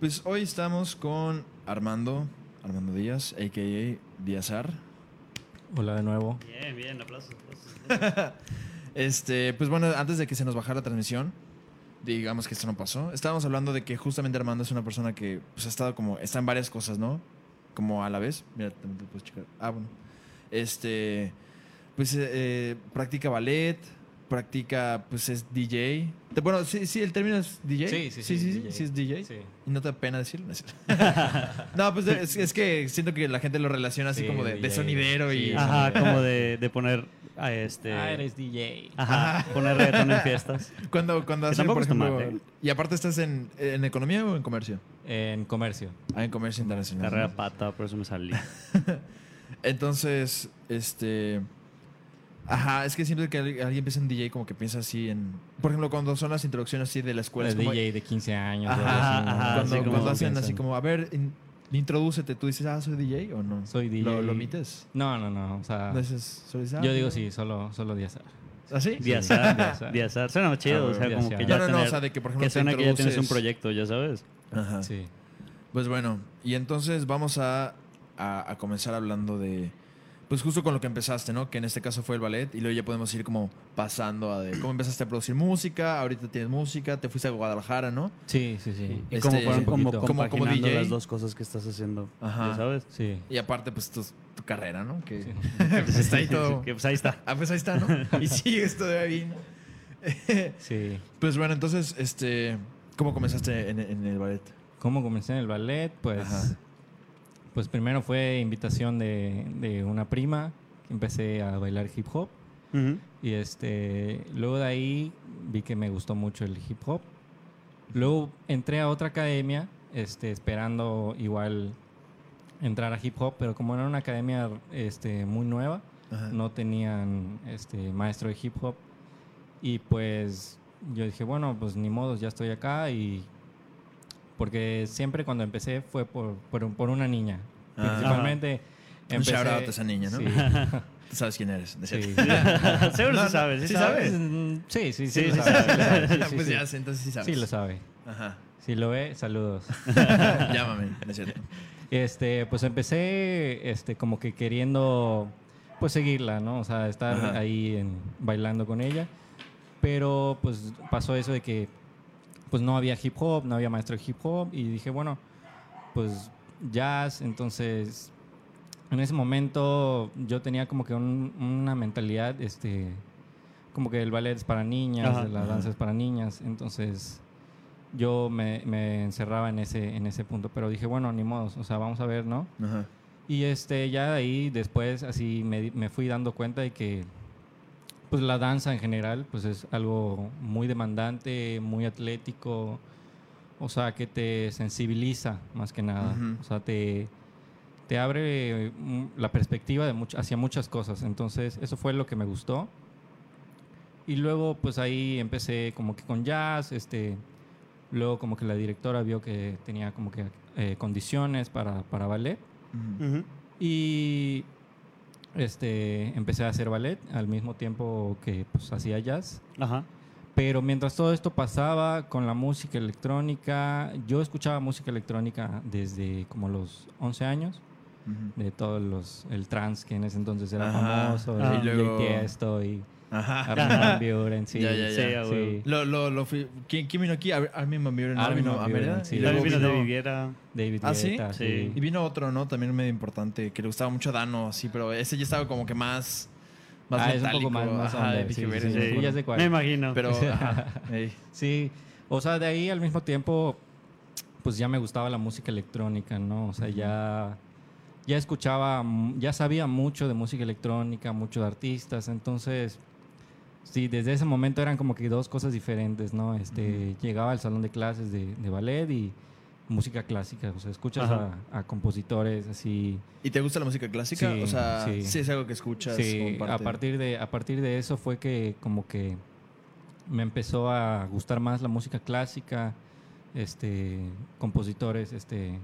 Pues hoy estamos con Armando, Armando Díaz, a.k.a. Díazar. Hola de nuevo. Bien, bien, aplausos. aplausos. Este, pues bueno, antes de que se nos bajara la transmisión, digamos que esto no pasó. Estábamos hablando de que justamente Armando es una persona que pues, ha estado como, está en varias cosas, ¿no? Como a la vez. Mira, también te puedes checar. Ah, bueno. Este, pues eh, eh, practica ballet, practica, pues es DJ. Bueno, sí, sí, el término es DJ. Sí, sí, sí, sí, sí, DJ. sí es DJ. Sí. ¿Y no te da pena decirlo? No, pues es, es que siento que la gente lo relaciona así Sí, como de, de sonidero y... Ajá, como de, de poner a este. Ah, eres DJ. Ajá, poner reggaetón en fiestas. Cuando, cuando por ejemplo... mal, ¿eh? Y aparte estás en, en economía o en comercio? En comercio. Ah, en comercio internacional. Carrera pata, por eso me salí. Entonces, este... Ajá, es que siempre que alguien piensa en DJ como que piensa así en... Por ejemplo, cuando son las introducciones así de la escuela. El es como- DJ de 15 años. Ajá, así, ¿no? ajá, cuando, así cuando hacen piensan. así como, a ver, in- introdúcete, tú dices, ah, soy DJ o no. Soy DJ. ¿Lo, lo omites? No, no, no. O sea, No dices, "Soy DJ". yo digo sí, solo, solo Díazar. ¿Ah, sí? Diazar. Diazar. Suena chido, Ah, o sea, bueno, como que ya No, no, no, o sea, de que por ejemplo que suena te que ya tienes un proyecto, ya sabes. Ajá. Sí. Pues bueno, y entonces vamos a, a, a comenzar hablando de, pues justo con lo que empezaste, ¿no? Que en este caso fue el ballet y luego ya podemos ir como pasando a de cómo empezaste a producir música, ahorita tienes música, te fuiste a Guadalajara, ¿no? Sí, sí, sí. Y Este, como fueron como. Como- como DJ. las dos cosas que estás haciendo, Ajá. ya sabes. Sí. Y aparte, pues tu, tu carrera, ¿no? Que Sí. pues, está ahí todo. Que pues ahí está. Ah, pues ahí está, ¿no? Y sigue esto de ahí. Sí. Pues bueno, entonces, este, ¿cómo comenzaste en, en el ballet? ¿Cómo comencé en el ballet? Pues, Ajá. Pues primero fue invitación de, de una prima. que Empecé a bailar hip hop. Ujú. Y este, luego de ahí vi que me gustó mucho el hip hop. Luego entré a otra academia, este, esperando igual entrar a hip hop, pero como era una academia este, muy nueva, Ajá. no tenían este, maestro de hip hop. Y pues yo dije, bueno, pues ni modo, ya estoy acá y... Porque siempre cuando empecé fue por, por, por una niña. Ah. Principalmente... Un empecé- shout out a esa niña, ¿no? Sí. Tú sabes quién eres, ¿no es Sí. Seguro No, sí sabes, ¿sí, ¿sí sabes? sabes? Mm, Sí, sí, sí, lo sabe, pues ya, entonces sí sabes. Sí lo sabe. Ajá. Si lo ve, saludos. Llámame, ¿no es cierto? Este, pues empecé este como que queriendo pues seguirla, ¿no? O sea, estar Ajá. ahí en- bailando con ella. Pero pues pasó eso de que pues no había hip hop, no había maestro de hip hop y dije, bueno, pues jazz, entonces en ese momento yo tenía como que un- una mentalidad este como que el ballet es para niñas, Ajá. la Ajá. danza es para niñas, entonces yo me, me encerraba en ese, en ese punto, pero dije, bueno, ni modo, o sea, vamos a ver, ¿no? Ajá. Y este, ya de ahí después así me, me fui dando cuenta de que pues la danza en general pues es algo muy demandante, muy atlético, o sea, que te sensibiliza más que nada, Ujú. o sea, te, te abre mm, la perspectiva de much- hacia muchas cosas, entonces eso fue lo que me gustó. Y luego pues ahí empecé como que con jazz, este, luego como que la directora vio que tenía como que eh, condiciones para, para ballet. Ujú. Ujú. Y este, empecé a hacer ballet al mismo tiempo que pues, hacía jazz. Ajá. Pero mientras todo esto pasaba con la música electrónica, yo escuchaba música electrónica desde como los 11 años, Ujú. de todos los, el trance que en ese entonces era Ajá. famoso, Ah. el Y luego- DJ Tiesto y Ajá. Armin van Buuren, sí. Ya, ya, ya. Sí, sí. Lo, lo, lo ¿quién, quién vino aquí? Ar- Armin Van Buren, ¿no? Armin vino van. Buuren, sí. Y luego vino de Viviera. David ¿Ah, sí? Guetta, Sí. Y vino otro, ¿no? También medio importante, que le gustaba mucho a Dano, así, pero ese ya estaba como que más... Más Ah, es un metálico. poco más, más Ajá, under, sí, "Ver, sí, no sí, me acuerdo". ya sé cuál. Me imagino. Pero, ajá. Sí, o sea, de ahí al mismo tiempo, pues ya me gustaba la música electrónica, ¿no? O sea, ya, ya escuchaba, ya sabía mucho de música electrónica, mucho de artistas, entonces, sí, desde ese momento eran como que dos cosas diferentes, ¿no? Este, Llegaba al salón de clases de, de ballet y música clásica, o sea, escuchas a, a compositores así. ¿Y te gusta la música clásica? Sí, o sea, sí. sí. es algo que escuchas. Sí, a partir de a partir de eso fue que como que me empezó a gustar más la música clásica, este compositores este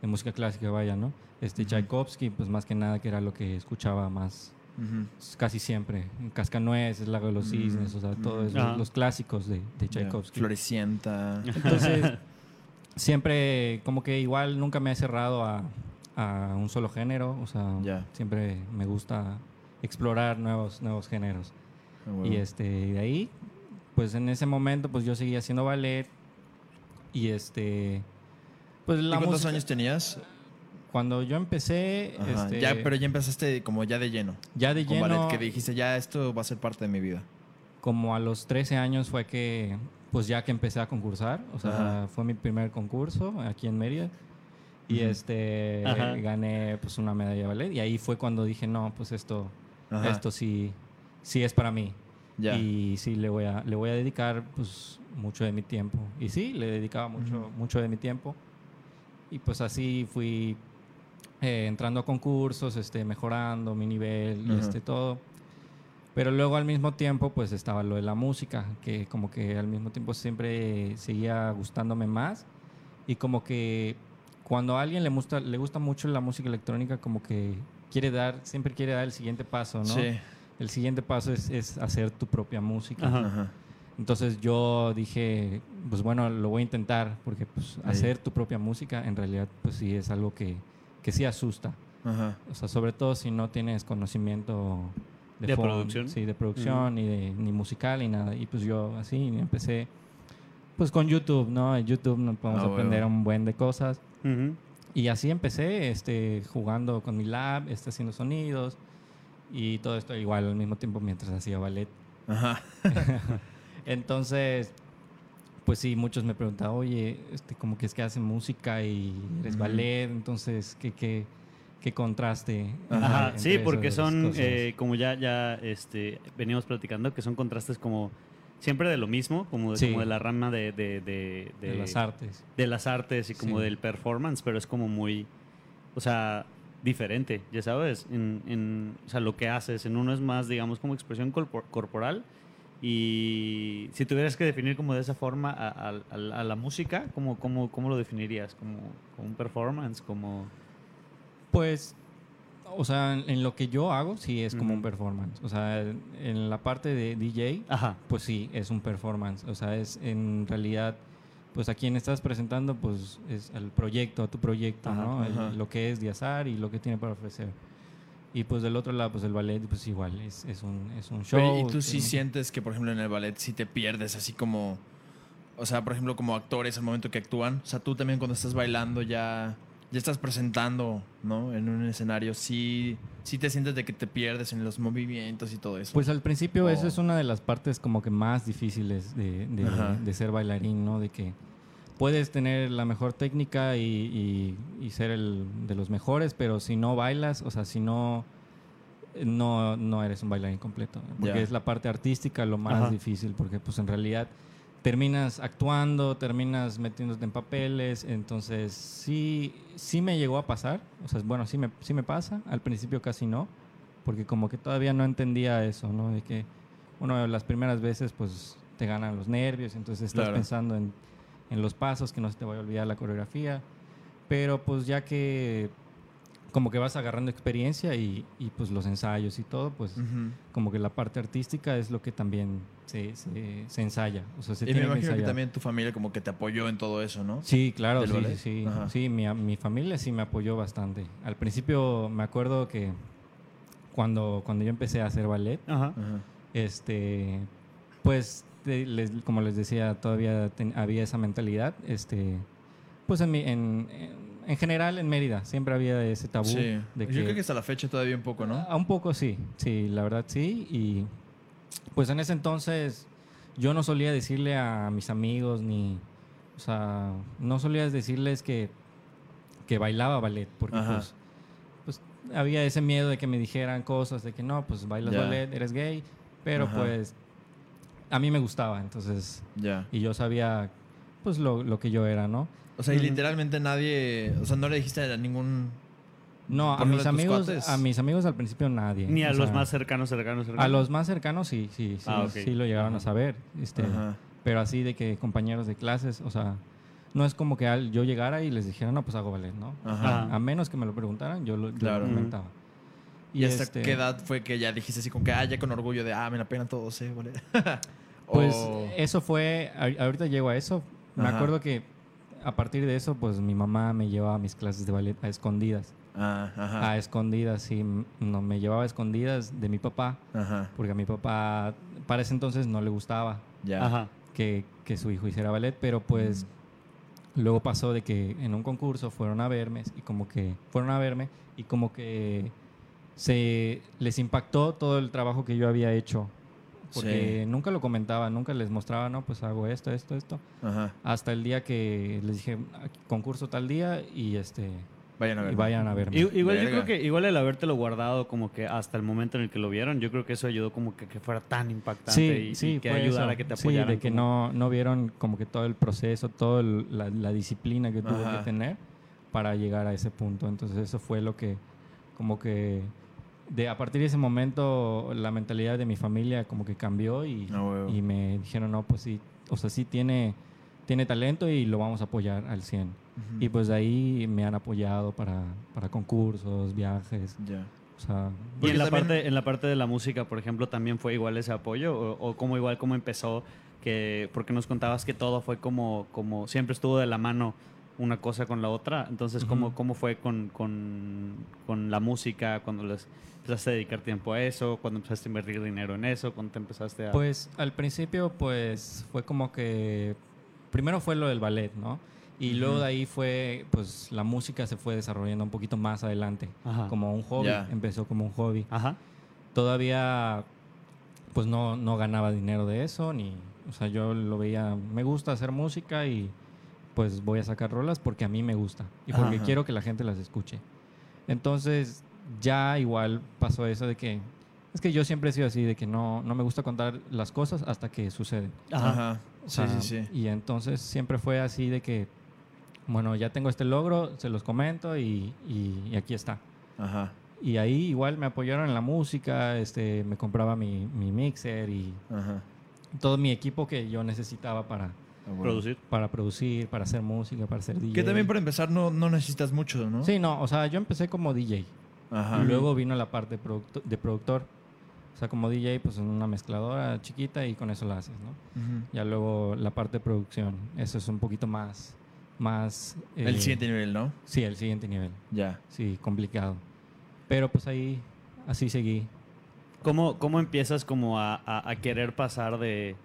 de música clásica vaya, ¿no? Este. Tchaikovsky, pues más que nada que era lo que escuchaba más Ujú. casi siempre. Cascanueces, Lago de los Mm, Cisnes, o sea, todos Ajá. los clásicos de, de Tchaikovsky. Florecienta. Entonces, siempre, como que igual nunca me he cerrado a, a un solo género. O sea, Ya. siempre me gusta explorar nuevos, nuevos géneros. Huevo. Y este, de ahí, pues en ese momento, pues yo seguía haciendo ballet. Y este, pues ¿Y la cuántos música- años tenías? Cuando yo empecé, Ajá, este, ya, pero ya empezaste como ya de lleno. ya de lleno, ballet, que dijiste, ya esto va a ser parte de mi vida. como a los 13 años fue que, pues ya que empecé a concursar, o sea, Ajá. fue mi primer concurso aquí en Mérida. Y este, Ajá. gané pues una medalla de ballet. Y ahí fue cuando dije, no, pues esto, esto sí, sí es para mí. Ya. Y sí, le voy a, le voy a dedicar pues mucho de mi tiempo. Y sí, le dedicaba mucho, mucho de mi tiempo. Y pues así fui eh, entrando a concursos, este, mejorando mi nivel y este, todo. Pero luego al mismo tiempo pues estaba lo de la música, que como que al mismo tiempo siempre seguía gustándome más. Y como que cuando a alguien le gusta, le gusta mucho la música electrónica, como que quiere dar, siempre quiere dar el siguiente paso, ¿no? Sí. El siguiente paso es, es hacer tu propia música. Ajá. Ajá. Entonces yo dije, pues bueno, lo voy a intentar, porque pues Ahí. hacer tu propia música en realidad pues sí es algo que, que sí asusta. Ajá. O sea, sobre todo si no tienes conocimiento de, De fon- producción. Sí, de producción, ni, de, ni musical, ni nada. Y pues yo así empecé, pues con YouTube, ¿no? En YouTube nos podemos Ah, aprender huevo. un buen de cosas. Ujú. Y así empecé, este, jugando con mi lab, este, haciendo sonidos y todo esto igual al mismo tiempo mientras hacía ballet. Ajá. Entonces, pues sí, muchos me preguntaban, oye, este, como que es que hacen música y eres ballet, entonces, ¿qué, qué, qué contraste? Ajá. Sí, porque son, eh, como ya, ya este, veníamos platicando, que son contrastes como siempre de lo mismo, como de, Sí. como de la rama de, de, de, de las artes. de las artes y como Sí. del performance, pero es como muy, o sea, diferente, ya sabes, en, en, o sea, lo que haces, en uno es más, digamos, como expresión corpor- corporal y si tuvieras que definir como de esa forma a, a- a- a la música, ¿cómo, cómo, cómo lo definirías? ¿Como, como un performance? como Pues, o sea, en, lo que yo hago, sí es como un performance. O sea, en, la parte de DJ, Ajá, pues sí, es un performance. O sea, es en realidad, pues a quien estás presentando, pues es el proyecto, a tu proyecto, Ajá, ¿no? El- lo que es Diazar y lo que tiene para ofrecer. Y pues del otro lado, pues el ballet, pues igual, es, es, un, es un show. Pero, ¿Y tú sí sientes que, por ejemplo, en el ballet sí te pierdes así como... O sea, por ejemplo, como actores al momento que actúan. O sea, tú también cuando estás bailando ya... Ya estás presentando, ¿no? En un escenario. Sí, sí te sientes de que te pierdes en los movimientos y todo eso. Pues al principio eso Oh. es una de las partes como que más difíciles de, de- de ser bailarín, ¿no? De que puedes tener la mejor técnica y, y- y ser el de los mejores, pero si no bailas, o sea, si no, no, no eres un bailarín completo. Porque Ya. es la parte artística lo más Ajá. difícil, porque pues en realidad terminas actuando, terminas metiéndote en papeles, entonces sí, sí me llegó a pasar, o sea, bueno, sí me, sí me pasa, al principio casi no, porque como que todavía no entendía eso, ¿no? De que, bueno, las primeras veces pues te ganan los nervios, entonces estás Claro. pensando en, en los pasos, que no se te vaya a olvidar la coreografía, pero pues ya que como que vas agarrando experiencia y, y, pues los ensayos y todo, pues Ujú. como que la parte artística es lo que también se, se, se ensaya. O sea, se Y me tiene que imagino que ensayar. también tu familia como que te apoyó en todo eso, ¿no? Sí, claro, sí, sí, sí. Sí, mi, mi familia sí me apoyó bastante. Al principio me acuerdo que cuando, cuando yo empecé a hacer ballet, Ajá. este, pues, te- les- como les decía, todavía ten- había esa mentalidad. Este, pues en, mi- en, en- en general en Mérida siempre había ese tabú. Sí. de Yo que, creo que hasta la fecha todavía un poco, ¿no? Ah, un poco sí, sí, la verdad sí. Y pues en ese entonces yo no solía decirle a mis amigos ni, o sea, no solía decirles que, que bailaba ballet, porque pues, pues había ese miedo de que me dijeran cosas de que no, pues bailas Ya. ballet, eres gay, pero Ajá. pues a mí me gustaba, entonces, Ya. y yo sabía pues lo, lo que yo era, ¿no? O sea, y literalmente nadie... O sea, no le dijiste a ningún... No, a mis amigos, cuates. a mis amigos al principio nadie. ni a o los sea, más cercanos, cercanos, cercanos. A los más cercanos sí, sí, sí, Ah, sí lo llegaron a saber. Este, Ajá. pero así de que compañeros de clases, o sea, no es como que al- yo llegara y les dijera, no, pues hago ballet, ¿no? Ajá. A menos que me lo preguntaran, yo lo, comentaba. ¿Y hasta este, qué edad fue que ya dijiste así como que, ah, ya con orgullo de, ah, me la pena todo, sí, vale? Pues O- eso fue, ahorita llego a eso. Me Ajá. acuerdo que a partir de eso, pues mi mamá me llevaba a mis clases de ballet a escondidas. Ah, ajá. A escondidas, sí. No, me llevaba a escondidas de mi papá, Ajá. porque a mi papá para ese entonces no le gustaba Ya. Ajá. que, que su hijo hiciera ballet, pero pues luego pasó de que en un concurso fueron a verme y como que fueron a verme y como que se les impactó todo el trabajo que yo había hecho. Porque Sí. nunca lo comentaba, nunca les mostraba, no, pues hago esto, esto, esto. Ajá. Hasta el día que les dije, "Aquí, concurso tal día y este Vayan a ver. y vayan a verme. I- Igual yo Verga. creo que igual el habértelo guardado como que hasta el momento en el que lo vieron, yo creo que eso ayudó como que, que fuera tan impactante Sí, y, sí, y que ayudara a que te Sí, apoyaran. de que como- no, no vieron como que todo el proceso, toda la, la disciplina que tuvo Ajá. que tener para llegar a ese punto. Entonces eso fue lo que, como que, de a partir de ese momento la mentalidad de mi familia como que cambió y, Ah, huevo. y me dijeron, no, pues sí, o sea, sí tiene, tiene talento y lo vamos a apoyar al 100. Ujú. Y pues de ahí me han apoyado para, para concursos, viajes, Ya. o sea... Y en la, también- parte, en la parte de la música, por ejemplo, también fue igual ese apoyo o, o como igual como empezó, que porque nos contabas que todo fue como, como siempre estuvo de la mano una cosa con la otra, entonces ¿cómo, Ujú. cómo fue con, con, con la música cuando les empezaste a dedicar tiempo a eso, cuando empezaste a invertir dinero en eso, cuando te empezaste a... Pues al principio pues fue como que primero fue lo del ballet, ¿no? Y luego Ujú. de ahí fue pues la música se fue desarrollando un poquito más adelante, Ajá. como un hobby, Ya. empezó como un hobby. Ajá. Todavía pues no, no ganaba dinero de eso ni o sea, yo lo veía, me gusta hacer música y pues voy a sacar rolas porque a mí me gusta y porque Ajá. quiero que la gente las escuche. Entonces ya igual pasó eso de que es que yo siempre he sido así, de que no, no me gusta contar las cosas hasta que suceden. Ajá. O Sí, sea, sí, sí. Y entonces siempre fue así de que, bueno, ya tengo este logro, se los comento y, y- y aquí está. Ajá. Y ahí igual me apoyaron en la música, este, me compraba mi, mi mixer y Ajá. todo mi equipo que yo necesitaba para, Ah, bueno. Producir. para producir, para hacer música, para hacer DJ. Que también para empezar no, no necesitas mucho, ¿no? Sí, no, o sea, yo empecé como DJ. Ajá. Y luego vino la parte de, producto- de productor. O sea, como DJ, pues en una mezcladora chiquita y con eso la haces, ¿no? Ujú. Ya luego la parte de producción. Eso es un poquito más... más El eh, siguiente nivel, ¿no? Sí, el siguiente nivel. Ya. Sí, complicado. Pero pues ahí, así seguí. ¿Cómo, cómo empiezas como a, a- a querer pasar de,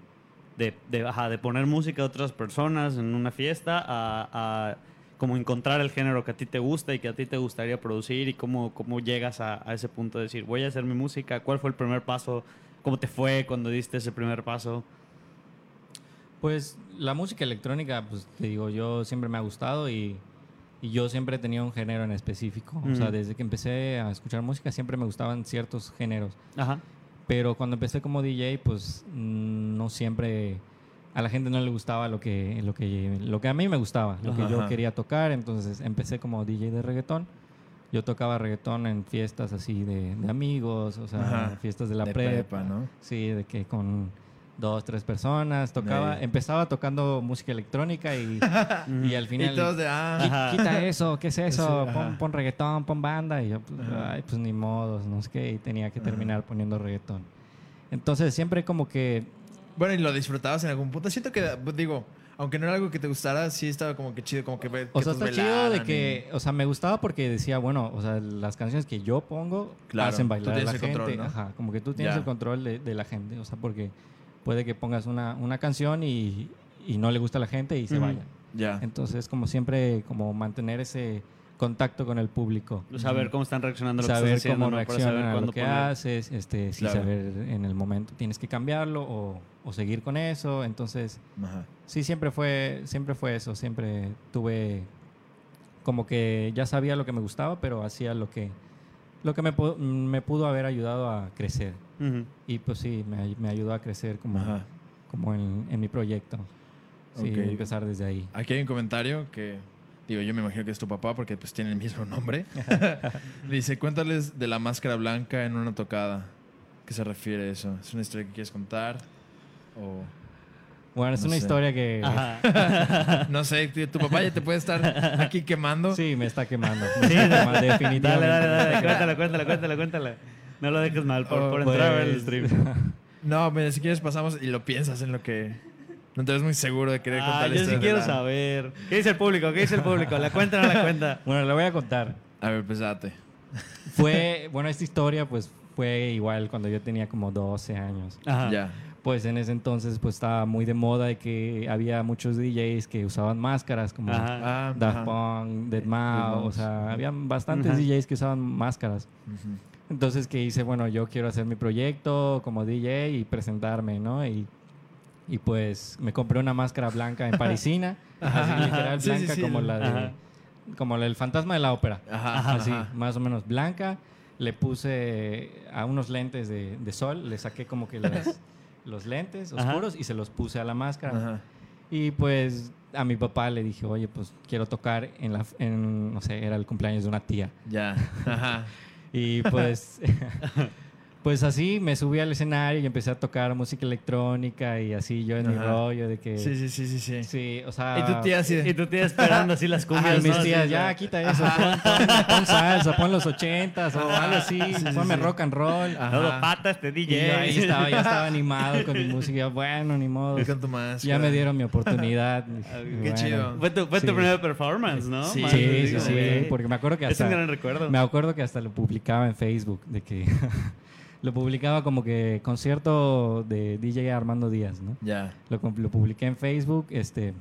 de, de, ajá, de poner música a otras personas en una fiesta a, a como encontrar el género que a ti te gusta y que a ti te gustaría producir y cómo, cómo llegas a, a ese punto de decir, voy a hacer mi música? ¿Cuál fue el primer paso? ¿Cómo te fue cuando diste ese primer paso? Pues la música electrónica, pues te digo, yo siempre me ha gustado y, y yo siempre he tenido un género en específico. O sea, Ujú. desde que empecé a escuchar música siempre me gustaban ciertos géneros. Ajá. Pero cuando empecé como DJ, pues mm, no siempre a la gente no le gustaba lo que lo que lo que a mí me gustaba, lo que yo ajá. quería tocar, entonces empecé como DJ de reggaetón. Yo tocaba reggaetón en fiestas así de, de amigos, o sea, Ajá. fiestas de la De prepa, prepa, ¿no? Sí, de que con dos, tres personas tocaba, empezaba tocando música electrónica y, y al final Y todos de, ah, "Qui- Ajá. quita eso, ¿qué es eso? Pon, pon reggaetón, pon banda. Y yo, pues, ay, pues ni modos, no sé qué. Y tenía que terminar poniendo reggaetón. Entonces siempre como que... Bueno, y lo disfrutabas en algún punto. Siento que, digo, aunque no era algo que te gustara, sí estaba como que chido, como que ver O que sea, todos está chido de que... O sea, me gustaba porque decía, bueno, o sea, las canciones que yo pongo Claro, hacen tú bailar a la el gente. control, ¿no? Ajá, como que tú tienes el control de, de la gente. O sea, porque puede que pongas una, una canción y, y no le gusta a la gente y se Ujú. vaya. Ya. Entonces, como siempre, como mantener ese contacto con el público. Saber cómo están reaccionando lo que saber haciendo, cómo ¿no? Reaccionan saber a lo que poner. haces, este, si Claro. saber en el momento tienes que cambiarlo o, o seguir con eso. Entonces, Ajá. sí, siempre fue, siempre fue eso. Siempre tuve como que ya sabía lo que me gustaba, pero hacía lo que, lo que me, pu- me pudo haber ayudado a crecer. Ujú. Y pues sí, me, ay- me ayudó a crecer como, Ajá. como en, en mi proyecto. Sí, Ok. empezar desde ahí. Aquí hay un comentario que, digo, yo me imagino que es tu papá porque pues tiene el mismo nombre. Dice, cuéntales de la máscara blanca en una tocada. ¿Qué se refiere a eso? ¿Es una historia que quieres contar? O... Bueno, es No una sé. historia que... Ajá. No sé, tu papá ya te puede estar aquí quemando. Sí, me está quemando. Me está quemando, definitivamente. Dale, dale, dale, cuéntala, cuéntala, cuéntala, cuéntala. No lo dejes mal por, Oh, por entrar a ver el Pues, stream. No, mira, si quieres pasamos y lo piensas en lo que... No te ves muy seguro de querer Ah, contar la yo sí quiero la- saber. ¿Qué dice el público? ¿Qué dice el público? ¿La cuenta o no la cuenta? Bueno, le voy a contar. A ver, pues date. Fue, bueno, esta historia pues fue igual cuando yo tenía como 12 años. Ajá. Ya. Pues en ese entonces pues estaba muy de moda de que había muchos DJs que usaban máscaras como Ajá. Ah, Daft ajá. Punk, Deadmau5, o Deadmau5. sea, había bastantes Ajá. DJs que usaban máscaras. Entonces que hice, bueno, yo quiero hacer mi proyecto como DJ y presentarme, ¿no? Y, y pues me compré una máscara blanca en parisina, así literal Sí, sí, blanca sí, como el- la de, ajá. como del fantasma de la ópera. Ajá, así, ajá. más o menos blanca. Le puse a unos lentes de, de sol, le saqué como que las- los lentes oscuros y se los puse a la máscara. Y pues a mi papá le dije, oye, pues quiero tocar en la, en, no sé, era el cumpleaños de una tía. Ya. Ajá. Y pues, pues así me subí al escenario y empecé a tocar música electrónica y así yo en mi Ajá. rollo de que... Sí, sí, sí, sí, sí. Sí, o sea... Y tu tía así Y de... tu tía esperando así las Ajá, cumbias. mis ¿no? tías, ya de- quita eso, pon, pon- pon salsa, pon los ochentas o algo así, Sí, sí, ponme sí. rock and roll. Ajá. Todo pata este Y DJ. yo ahí estaba, ya estaba animado con mi música, yo, bueno, ni modo. Máscara. Ya me dieron mi oportunidad. Qué Bueno. chido. Fue tu, fue tu Sí. primera performance, ¿no? Sí, Más Sí, sí, sí, de- porque me acuerdo que Es hasta... un gran recuerdo. Me acuerdo que hasta lo publicaba en Facebook, de que lo publicaba como que concierto de DJ Armando Díaz, ¿no? Ya. Lo, publiqué en Facebook, este,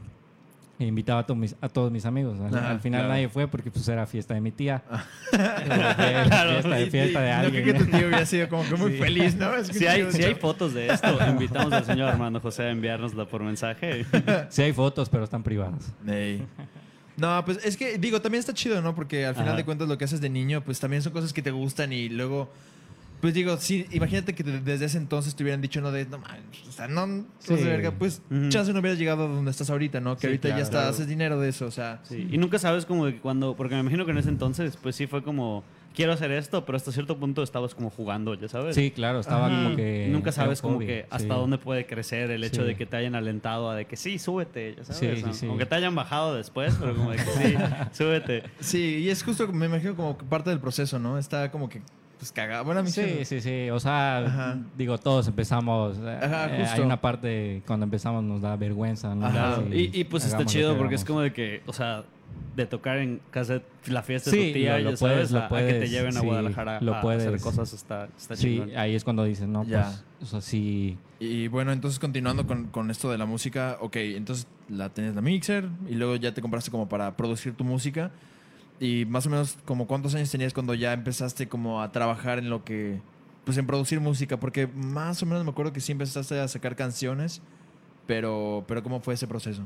e invitaba a, to- mis- a todos mis amigos. Al, Ajá, al final claro. nadie fue porque pues era fiesta de mi tía. fiesta, de, fiesta de No alguien. creo que tu tío hubiera sido como que muy Sí. feliz, ¿no? Es que Si hay, si fotos de esto, invitamos al señor Armando José a enviárnosla por mensaje. Sí hay fotos, pero están privadas. No, pues es que, digo, también está chido, ¿no? Porque al final Ajá. de cuentas lo que haces de niño, pues también son cosas que te gustan y luego, pues digo, sí, imagínate que de- desde ese entonces te hubieran dicho, no, de, no manches, o sea, no, no Sí. de verga, pues Ujú. chance no hubieras llegado a donde estás ahorita, ¿no? Que Sí, ahorita ya claro. está, Claro. haces dinero de eso, o sea. Sí, Y nunca sabes como de que cuando, porque me imagino que en ese entonces, pues sí fue como, quiero hacer esto, pero hasta cierto punto estabas como jugando, ya sabes. Sí, claro, estaba Ajá. como que... Y nunca sabes como hobby, que hasta sí. dónde puede crecer el hecho Sí. de que te hayan alentado a de que sí, súbete, ya sabes. Sí, sí, ¿no? sí. Aunque te hayan bajado después, pero como de que sí, súbete. Sí, y es justo, me imagino como que parte del proceso, ¿no? Está como que, pues cagado. Bueno, a mí Sí, sí, sí. O sea, Ajá. digo, todos empezamos. eh, Ajá, eh, hay una parte cuando empezamos nos da vergüenza, ¿no? Ajá. Sí, Y, y, pues está chido que porque es como de que, o sea, de tocar en casa, la fiesta de Sí, tu tía, lo- lo ya puedes, sabes, lo a- a, que te puedes, lleven a sí, Guadalajara lo a hacer puedes. cosas, está, está Sí, chingón. ahí es cuando dices, no, Ya. pues, o sea, sí. Y bueno, entonces continuando con, con esto de la música, ok, entonces la tenías la mixer y luego ya te compraste como para producir tu música. Y más o menos, como cuántos años tenías cuando ya empezaste como a trabajar en lo que, pues en producir música, porque más o menos me acuerdo que sí empezaste a sacar canciones, pero, pero ¿cómo fue ese proceso?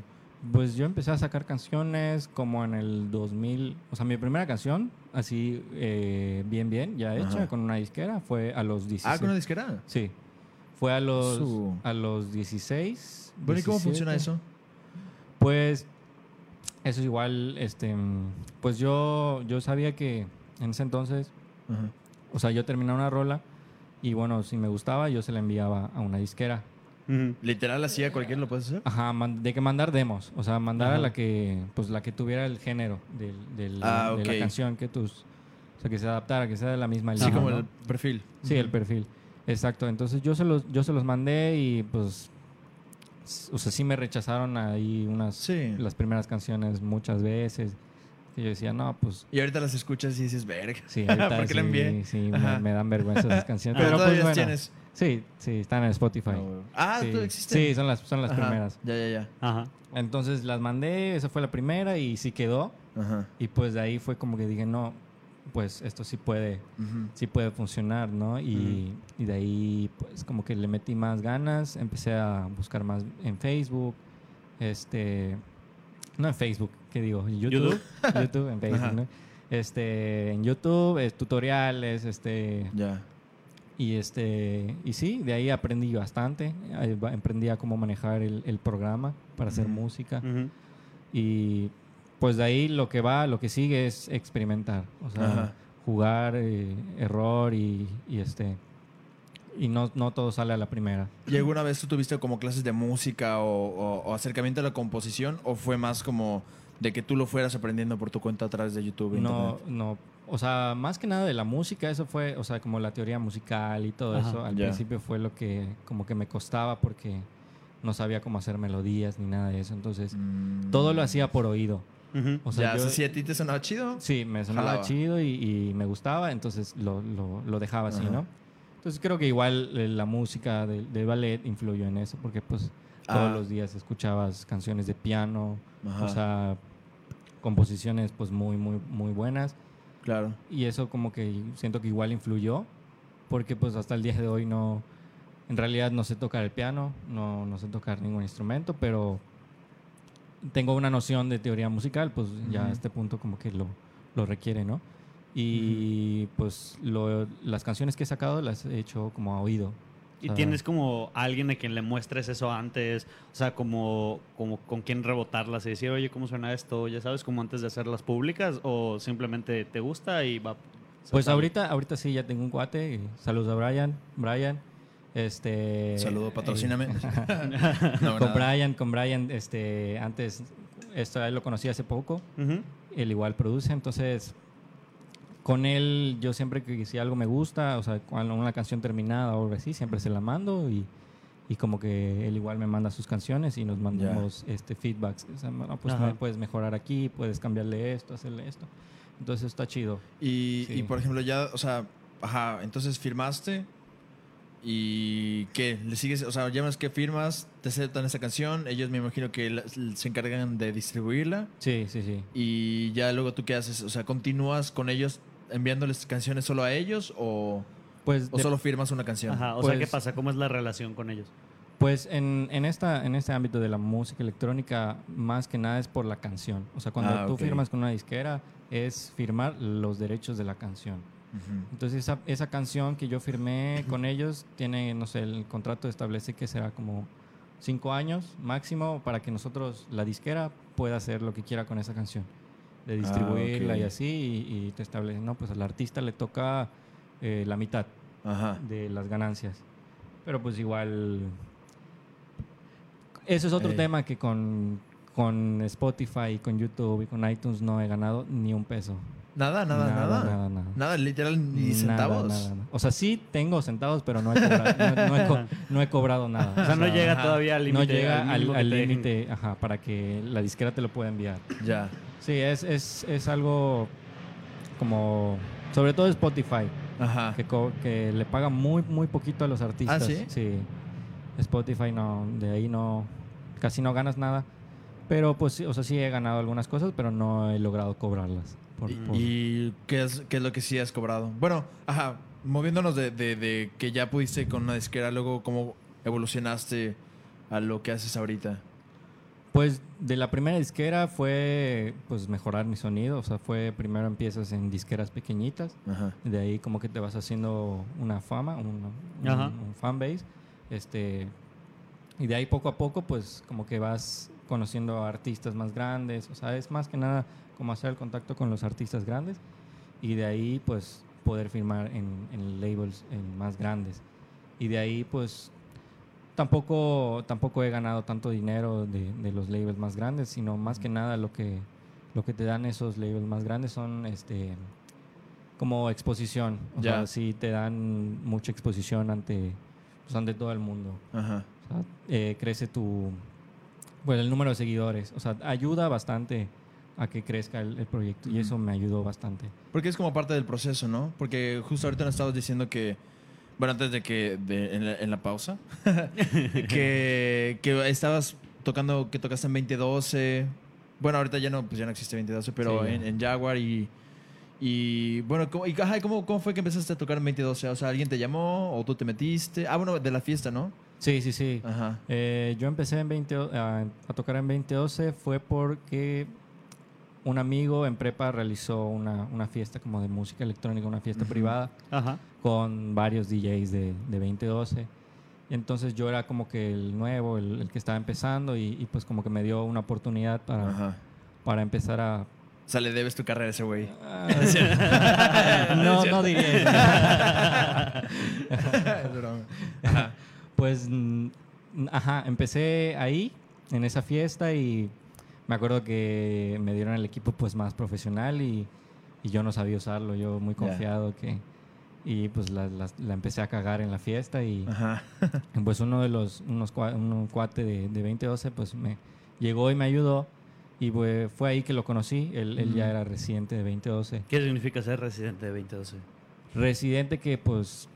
Pues yo empecé a sacar canciones como en el 2000. O sea, mi primera canción, así eh, bien, bien, ya hecha, Ajá. con una disquera, fue a los 16. Ah, con una disquera. Sí. Fue a los, Su- a los 16. Bueno, ¿y cómo 17. funciona eso? Pues eso es igual, este, pues yo, yo sabía que en ese entonces, Ajá. o sea, yo terminaba una rola y bueno, si me gustaba, yo se la enviaba a una disquera. Literal, así a cualquiera lo puedes hacer. Ajá, de que mandar demos, o sea, mandar a la que, pues la que tuviera el género del, del- Ah, de la canción que tus, o sea, que se adaptara, que sea de la misma línea. como ¿no? el perfil. Sí, el perfil. Exacto. Entonces yo se los, yo se los mandé y pues, o sea, sí me rechazaron ahí unas, Sí. las primeras canciones muchas veces. Y yo decía, no, pues Y ahorita las escuchas y dices, verga. sí, ahorita ¿Por qué sí, la envié? sí, me, me dan vergüenza esas canciones. Pero, Pero, todavía pues bueno, tienes. sí, sí, están en Spotify. Ah, sí, ¿tú existen? Sí, son las, son las Ajá. primeras. Ya, ya, ya. Ajá. Entonces las mandé, esa fue la primera y sí quedó. Ajá. Y pues de ahí fue como que dije, no, pues esto sí puede, sí puede funcionar, ¿no? Y, y de ahí, pues, como que le metí más ganas, empecé a buscar más en Facebook, este, no en Facebook, ¿qué digo? En YouTube, YouTube, en Facebook, Ajá. ¿no? Este, en YouTube, eh, tutoriales, este, Ya. y este, y sí, de ahí aprendí bastante, va- aprendí a cómo manejar el, el programa para hacer música, y pues de ahí lo que va, lo que sigue es experimentar, o sea, Ajá. jugar, eh, error y, y este y no, no todo sale a la primera. ¿Y alguna vez tú tuviste como clases de música o, o- o acercamiento a la composición? ¿O fue más como de que tú lo fueras aprendiendo por tu cuenta a través de YouTube? e No, internet? no, o sea, más que nada de la música, eso fue, o sea, como la teoría musical y todo Ajá, eso, al principio fue lo que como que me costaba porque no sabía cómo hacer melodías ni nada de eso. Entonces, Mm. todo lo hacía por oído. Ujú. O sea, ya, yo- o sea, si a ti te sonaba chido. Sí, me sonaba Jalaba. chido y, y me gustaba, entonces lo, lo- lo dejaba así, Ajá. ¿no? Entonces creo que igual eh, la música del del ballet influyó en eso, porque pues todos Ah. los días escuchabas canciones de piano, Ajá. o sea, composiciones pues muy, muy, muy buenas. Claro. Y eso como que siento que igual influyó, porque pues hasta el día de hoy no, en realidad no sé tocar el piano, no, no sé tocar ningún instrumento, pero tengo una noción de teoría musical, pues ya a este punto como que lo, lo requiere, ¿no? Y pues lo- las canciones que he sacado las he hecho como a oído. ¿Y tienes como alguien a quien le muestres eso antes? O sea, como, como con quien rebotarlas y decir, oye, ¿cómo suena esto? Ya sabes, como antes de hacerlas públicas o simplemente te gusta y va... Pues sale? ahorita, ahorita sí ya tengo un cuate. Saludos a Brian. Brian. Este. Saludo, eh, patrocíname. No, con nada. Brian, con Brian, este, antes, esto a él lo conocí hace poco. Ujú. Él igual produce, entonces con él yo siempre que si algo me gusta, o sea, cuando una canción terminada o algo así, siempre se la mando y, y como que él igual me manda sus canciones y nos mandamos este feedbacks. O sea, no, pues puedes mejorar aquí, puedes cambiarle esto, hacerle esto. Entonces está chido. Y, Sí. y, por ejemplo, ya, o sea, ajá, entonces firmaste y ¿qué? ¿Le sigues? O sea, ya ves que firmas, te aceptan esa canción, ellos me imagino que la- se encargan de distribuirla Sí, sí, sí. y ya luego tú qué haces? O sea, ¿continúas con ellos enviándoles canciones solo a ellos o, Pues, o de- solo firmas una canción? Ajá, o sea, ¿qué Pues- pasa? ¿Cómo es la relación con ellos? Pues en, en, esta, en este ámbito de la música electrónica, más que nada es por la canción. O sea, cuando Ah, tú firmas con una disquera, es firmar los derechos de la canción. Entonces esa, esa canción que yo firmé con ellos tiene, no sé, el contrato establece que será como cinco años máximo para que nosotros, la disquera, pueda hacer lo que quiera con esa canción. De distribuirla Ah, ok. y así, y, y te establece, no, pues al artista le toca eh, la mitad Ajá. de las ganancias. Pero pues igual... Eso es otro Ey. tema que con, con Spotify, y con YouTube y con iTunes no he ganado ni un peso. Nada, nada, nada. Nada, nada. Nada, literal, ni Nada, centavos. nada, nada. O sea, sí tengo centavos, pero no he cobrado, no, no he co- no he cobrado nada. O sea, no llega ajá. todavía al no límite. llega al te límite ajá, para que la disquera te lo pueda enviar. Ya. Sí, es, es, es algo como... Sobre todo Spotify, Ajá. que, le paga muy, muy poquito a los artistas. ¿Ah, sí? Spotify no, de ahí no, casi no ganas nada. Pero pues, sí, o sea, sí he ganado algunas cosas, pero no he logrado cobrarlas. Por- ¿Y, por- y qué, es, qué es lo que sí has cobrado? Bueno, ajá, moviéndonos de, de- de que ya pudiste con una disquera, luego cómo evolucionaste a lo que haces ahorita. Pues de la primera disquera fue pues mejorar mi sonido, o sea, fue primero empiezas en disqueras pequeñitas, Ajá. de ahí como que te vas haciendo una fama, un, un, un fanbase, este, y de ahí poco a poco pues como que vas conociendo a artistas más grandes, o sea, es más que nada como hacer el contacto con los artistas grandes y de ahí pues poder firmar en, en labels en más grandes. Y de ahí pues tampoco, tampoco he ganado tanto dinero de, de los labels más grandes, sino más que nada lo que, lo que te dan esos labels más grandes son este como exposición. O Ya. sea, sí te dan mucha exposición ante, pues, ante todo el mundo. Ajá. O sea, eh, crece tu bueno, el número de seguidores. O sea, ayuda bastante a que crezca el, el proyecto. Y eso me ayudó bastante. Porque es como parte del proceso, ¿no? Porque justo ahorita nos estabas diciendo que, bueno, antes de que, de- en, la, en la pausa, que, que estabas tocando, que tocaste en 2012. Bueno, ahorita ya no, pues ya no existe 2012, pero Sí, en, en Jaguar y... Y bueno, ¿cómo, y, ajá, ¿y cómo, ¿cómo fue que empezaste a tocar en 2012? O sea, ¿alguien te llamó o tú te metiste? Ah, bueno, de la fiesta, ¿no? Sí, sí, sí. Ajá. Eh, yo empecé en 20, o- a, a tocar en 2012 fue porque un amigo en prepa realizó una, una fiesta como de música electrónica, una fiesta privada Ajá. con varios DJs de, de 2012. Y entonces yo era como que el nuevo, el, el que estaba empezando y, y pues como que me dio una oportunidad para, Ajá. para empezar a... O sea, le debes tu carrera a ese güey. no, no diría eso. Es broma. Ajá. Pues, ajá, empecé ahí, en esa fiesta, y me acuerdo que me dieron el equipo pues más profesional y, y yo no sabía usarlo, yo muy confiado que, y pues la, la- la empecé a cagar en la fiesta y Ajá. pues uno de los unos un cuate de, de 2012 pues me llegó y me ayudó y pues, fue ahí que lo conocí él, él ya era residente de 2012 ¿Qué significa ser residente de 2012? residente que pues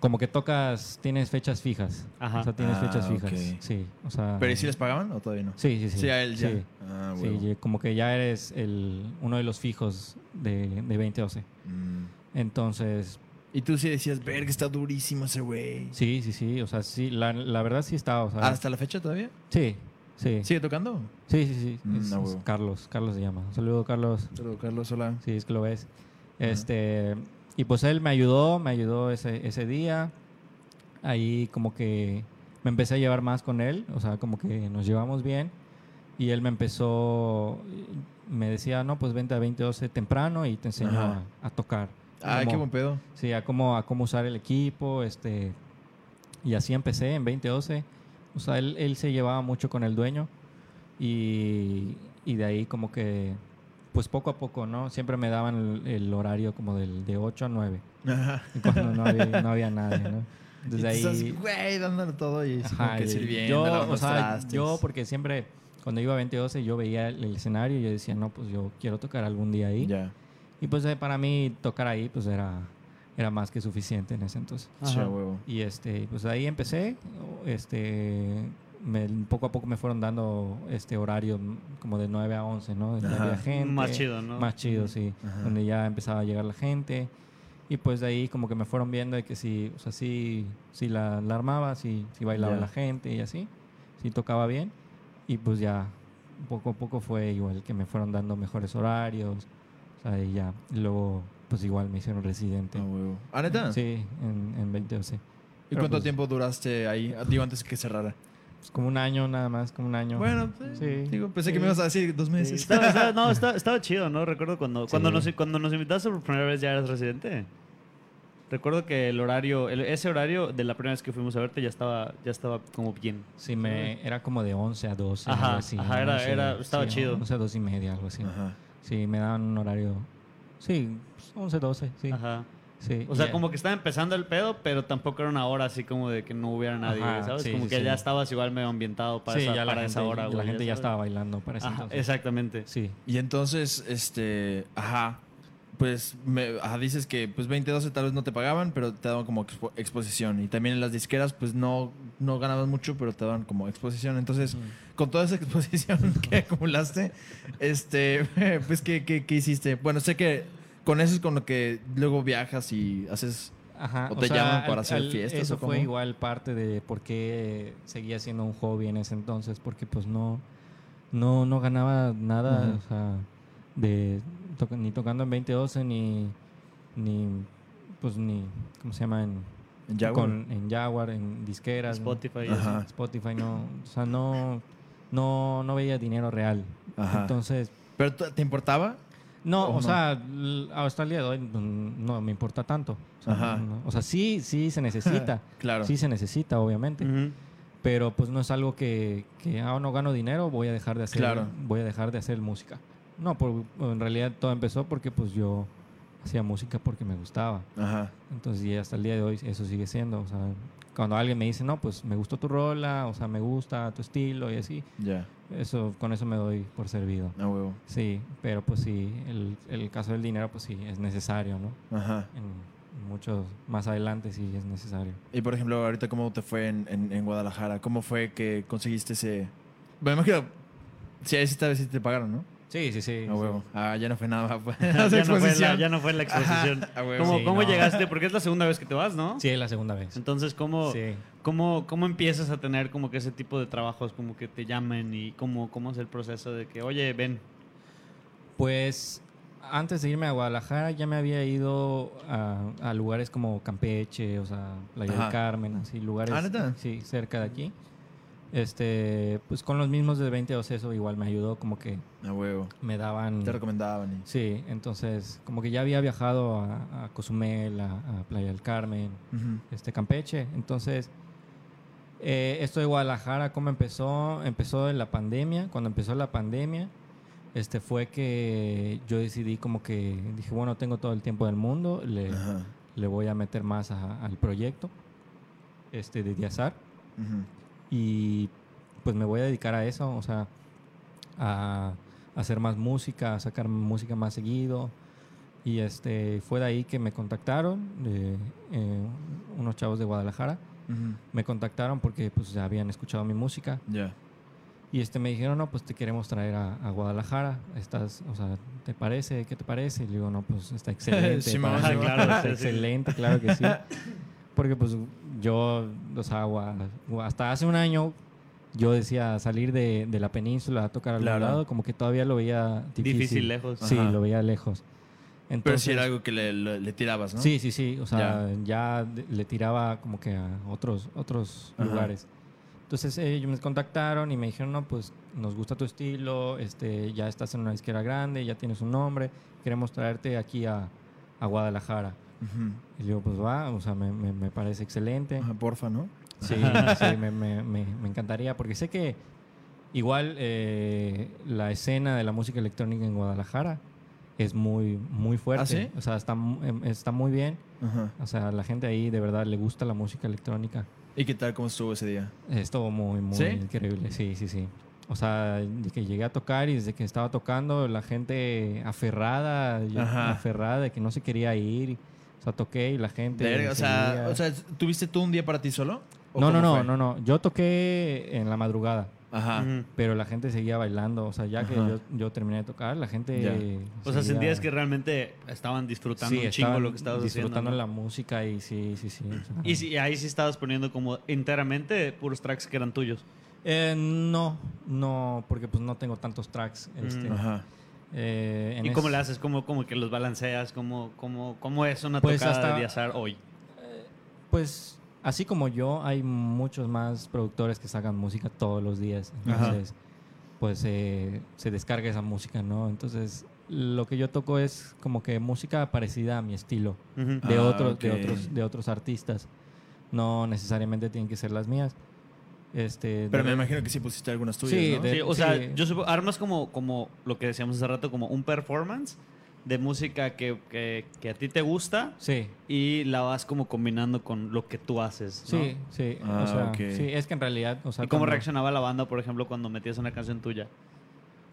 como que tocas tienes fechas fijas Ajá. o sea tienes Ah, fechas fijas ok. sí o sea ¿Pero ¿y si les pagaban o todavía no? sí sí sí Sí, a él ya. sí. Ah, Sí, huevo. y como que ya eres el, uno de los fijos de, de 2012. Mm. Entonces, Y tú sí decías, verga, está durísimo ese güey. sí, sí, sí. O sea, sí, la, la verdad sí está. O sea, ¿Hasta la fecha todavía? sí, sí. ¿Sigue tocando? Sí, sí, sí. Mm, es- a es. Carlos, Carlos se llama. Un saludo, Carlos. Saludos, Carlos, hola. Sí, es que lo ves. Este, y pues él me ayudó, me ayudó ese, ese día. Ahí como que me empecé a llevar más con él, o sea, como que nos llevamos bien. Y él me empezó, me decía, no, pues vente a 2012 temprano y te enseño a, a tocar. Ay, Como- qué buen pedo. Sí, a cómo, a cómo usar el equipo, este, y así empecé en 2012. O sea, él, él se llevaba mucho con el dueño y, y de ahí como que, pues poco a poco, ¿no? Siempre me daban el, el horario como del, de 8 a 9, Ajá. cuando no había, no había nadie, ¿no? Y Desde ahí... güey, dándole todo y Ajá, que sirviendo, yo, o sea, yo porque siempre, cuando iba a 2012, yo veía el, el escenario y yo decía, no, pues yo quiero tocar algún día ahí. Ya. Y pues eh, para mí tocar ahí, pues era, era más que suficiente en ese entonces. Ajá. Y este, pues ahí empecé, este, me- poco a poco me fueron dando este horario mm, como de 9 a 11, ¿no? Donde Ajá. había gente. Más chido, ¿no? Más chido, sí. Ajá. Donde ya empezaba a llegar la gente. Y pues de ahí como que me fueron viendo de que sí, o sea, sí, sí la, la armaba, sí, sí bailaba la gente y así. Sí tocaba bien. Y pues ya, poco a poco fue igual que me fueron dando mejores horarios. O sea, y ya. Y luego, pues igual me hicieron residente. A. ¿Ah, neta? Sí, en, en 2012. ¿Y Pero, cuánto pues, tiempo duraste ahí? Digo, antes que cerrara. Pues como un año nada más, como un año. Bueno, pues, Sí. digo, pensé que Sí. me ibas a decir dos Sí, meses. estaba, estaba- no, estaba, estaba chido, ¿no? Recuerdo cuando, cuando, Sí. nos, cuando nos invitaste por primera vez ya eras residente. Recuerdo que el horario, el- ese horario de la primera vez que fuimos a verte ya estaba, ya estaba como bien. Sí, me, era como de 11 a 12. Ajá, algo así, ajá, era- Sí, era- estaba sí, chido. 11 a 12 y media, algo así. Ajá. Sí, me daban un horario. Sí, pues, 11, 12, sí. Ajá. Sí. O sea, Ya. como que estaba empezando el pedo, pero tampoco era una hora así como de que no hubiera nadie, Ajá, ¿sabes? sí, como sí, que sí. ya estabas igual medio ambientado para Sí, esa, ya para gente, esa hora, la güey, gente ya sabes. estaba bailando para ese entonces. exactamente. Sí. Y entonces, este, ajá, pues me, ajá, dices que pues 2012 tal vez no te pagaban, pero te daban como expo- exposición. Y también en las disqueras pues no, no ganabas mucho, pero te daban como exposición. Entonces, con toda esa exposición que acumulaste, este, pues ¿qué, qué, qué hiciste? Bueno, sé que con eso es con lo que luego viajas y haces... Ajá. ¿O te llaman para hacer fiestas Eso o fue igual parte de por qué seguía siendo un hobby en ese entonces, porque pues no, no, no ganaba nada, o sea, de toca- ni tocando en 2012 ni, ni, pues ni, ¿cómo se llama? En, En Jaguar. con- en Jaguar, en disqueras. ¿no? Spotify. así. Spotify no, o sea, no, no, no veía dinero real. Ajá. Entonces, ¿Pero te importaba? No, ¿O no? sea, hasta el día de hoy no me importa tanto. O sea, Ajá. no- o sea, sí, sí se necesita. Claro. Sí se necesita, obviamente. Pero pues no es algo que, que ah, no gano dinero, voy a dejar de hacer, Claro. voy a dejar de hacer música. No, por- en realidad todo empezó porque pues yo hacía música porque me gustaba. Ajá. Entonces, y hasta el día de hoy eso sigue siendo. O sea, cuando alguien me dice, no, pues me gustó tu rola, o sea, me gusta tu estilo y así, Ya. eso, con eso me doy por servido. A huevo. Sí, pero pues sí, el, el caso del dinero, pues sí, es necesario, ¿no? Ajá. En, muchos más adelante sí es necesario. Y por ejemplo, ahorita, ¿cómo te fue en, en, en Guadalajara? ¿Cómo fue que conseguiste ese...? Bueno, me imagino... Ahí sí esta vez sí te pagaron, ¿no? Sí, sí, sí. A huevo. Ah, ya no fue nada. Fue ya, no fue la, exposición. ya no fue la exposición. Ajá, a huevo. ¿Cómo, Sí, cómo no. llegaste? Porque es la segunda vez que te vas, ¿no? Sí, es la segunda vez. Entonces, ¿cómo, Sí. cómo, ¿cómo empiezas a tener como que ese tipo de trabajos, como que te llamen y cómo, cómo es el proceso de que, oye, ven? Pues antes de irme a Guadalajara ya me había ido a, a lugares como Campeche, o sea, Playa del Carmen, así, lugares Ah, sí, cerca de aquí. Este, pues con los mismos de 20 o eso igual me ayudó, como que A huevo. me daban... Te recomendaban. y- Sí, entonces como que ya había viajado a, a Cozumel, a, a Playa del Carmen, este Campeche. Entonces, eh, esto de Guadalajara, ¿cómo empezó? Empezó en la pandemia. Cuando empezó la pandemia, este fue que yo decidí como que dije, bueno, tengo todo el tiempo del mundo, le, voy a meter más a- al proyecto este, de Diazar Ujú. Y pues me voy a dedicar a eso, o sea, a, hacer más música, a sacar música más seguido. Y este, fue de ahí que me contactaron, de, eh, unos chavos de Guadalajara, Ujú. me contactaron porque pues ya habían escuchado mi música Ya. y este me dijeron, no, pues te queremos traer a, a Guadalajara, estás, o sea, ¿te parece? ¿Qué te parece? Y le digo, no, pues está excelente, Sí, mí claro, está excelente, claro que sí. Porque pues yo, o sea, hasta hace un año yo decía salir de, de la península a tocar al Claro. lado, como que todavía lo veía difícil. Difícil, lejos. Sí, Ajá. lo veía lejos. Pero Entonces, sí era algo que le, le- le tirabas, ¿no? Sí, sí, sí. O sea, ya, le tiraba como que a otros, otros Ajá. lugares. Entonces ellos me contactaron y me dijeron, no, pues nos gusta tu estilo, este, ya estás en una izquierda grande, ya tienes un nombre, queremos traerte aquí a, a Guadalajara. Ujú. Y yo, pues va, o sea, me, me- me parece excelente. Ajá, porfa, ¿no? Sí, sí, me, me- encantaría, porque sé que igual eh, la escena de la música electrónica en Guadalajara es muy, muy fuerte. ¿Ah, sí? O sea, está, em, está muy bien. Ajá. O sea, la gente ahí de verdad le gusta la música electrónica. ¿Y qué tal? ¿Cómo estuvo ese día? Estuvo muy, muy ¿Sí? increíble. Sí, sí, sí. O sea, de que llegué a tocar y desde que estaba tocando, la gente aferrada, aferrada de que no se quería ir. O sea, toqué y la gente. Verga, o, sea, o sea, ¿tuviste tú un día para ti solo? ¿O no, no, no, fue? no, no. Yo toqué en la madrugada, Ajá. Pero la gente seguía bailando. O sea, ya que yo, yo terminé de tocar, la gente. Ya. O sea, seguía- sentías que realmente estaban disfrutando sí, un chingo lo que estabas disfrutando haciendo. ¿no? la música y sí, sí, sí. Y sí, ahí sí estabas poniendo como enteramente puros tracks que eran tuyos. Eh, no, no, porque pues no tengo tantos tracks. Este. Ajá. Eh, en ¿Y cómo es- le haces? ¿Cómo, cómo que los balanceas? ¿Cómo, cómo, cómo es una Pues tocada hasta- de Diazar hoy? Pues así como yo, hay muchos más productores que sacan música todos los días. Ajá. Entonces, pues eh, se descarga esa música, ¿no? Entonces, lo que yo toco es como que música parecida a mi estilo, de, Ah, otros, de, otros, de otros artistas. No necesariamente tienen que ser las mías. Este, Pero me imagino que sí pusiste algunas tuyas, Sí, ¿no? de- Sí, o sea, sí. yo supo- armas como, como lo que decíamos hace rato, como un performance de música que, que, que a ti te gusta Sí, y la vas como combinando con lo que tú haces. ¿no? sí, sí. Ah, o sea, ok. sí, es que en realidad, o sea, ¿Y cómo cuando- reaccionaba la banda, por ejemplo, cuando metías una canción tuya?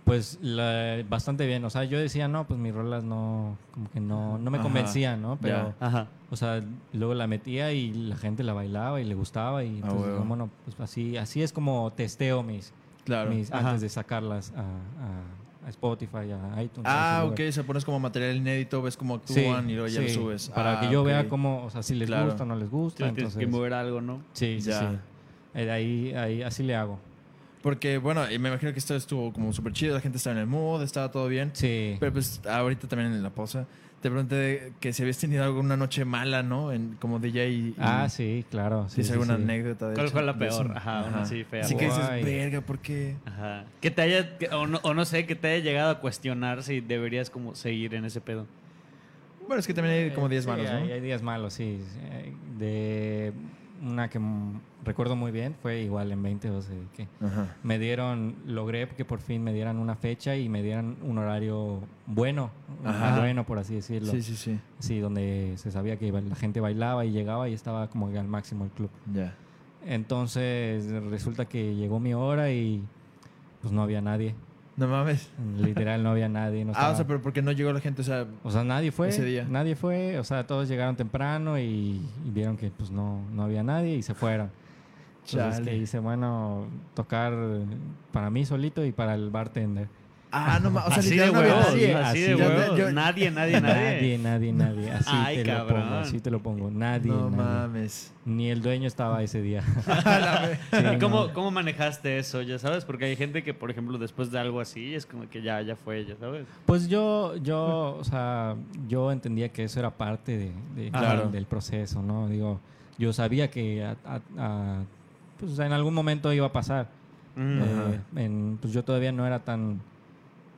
Pues la- bastante bien. O sea, yo decía, no, pues mis rolas no, como que no, no me convencían, ¿no? Pero. Ajá. o sea, luego la metía y la gente la bailaba y le gustaba y entonces, huevo. bueno, pues así, así es como testeo mis, Claro. mis antes de sacarlas a, a- a Spotify, a iTunes. Ah, a ok. sea, pones como material inédito, ves cómo Sí, actúan y luego ya lo subes. Para Ah, que yo ok. vea cómo, o sea, si les Claro. gusta o no les gusta. Tienes entonces, que mover algo, ¿no? sí, sí, Ya. sí. Eh, ahí, ahí, así le hago. Porque, bueno, y me imagino que esto estuvo como súper chido, la gente estaba en el mood, estaba todo bien. Sí. Pero pues ahorita también en la pausa te pregunté que si habías tenido alguna noche mala, ¿no? En, como DJ. Y, y ah, sí, claro. Sí, ¿Tienes sí, alguna sí. anécdota de ¿Cuál fue la eso? peor? Ajá, una así fea. Así que dices, verga, ¿por qué? Ajá. Que te haya, que- o, no, o no sé, que te haya llegado a cuestionar si deberías como seguir en ese pedo. Bueno, es que también hay como 10 Sí, malos, ¿no? Hay, hay días malos, sí. Eh, De una que recuerdo muy bien fue igual en 2012 que Ajá. me dieron, logré que por fin me dieran una fecha y me dieran un horario bueno, Ajá. bueno por así decirlo. Sí, sí, sí. Sí, donde se sabía que la gente bailaba y llegaba y estaba como que al máximo el club. Ya. Entonces resulta que llegó mi hora y pues no había nadie. No mames. Literal no había nadie. No ah, o sea, pero porque no llegó la gente, o sea, O sea, nadie fue. Ese día. Nadie fue. O sea, todos llegaron temprano y, y vieron que pues no, no había nadie y se fueron. Entonces Chale. que hice, bueno, tocar para mí solito y para el bartender. Ah, no mames. O sea, así de huevos, nadie. así de así. huevos. Yo- Nadie, nadie, nadie. Nadie, nadie, nadie. Así Ay, te cabrón. lo pongo, así te lo pongo. Nadie, No nadie. mames. Ni el dueño estaba ese día. ¿Y cómo, no. cómo manejaste eso, ya sabes? Porque hay gente que, por ejemplo, después de algo así, es como que ya, ya fue, ya sabes. Pues yo, yo, o sea, yo entendía que eso era parte de, de- Claro. del proceso, ¿no? Digo, yo sabía que a- a- a- pues en algún momento iba a pasar. Mm. Eh, en- pues yo todavía no era tan,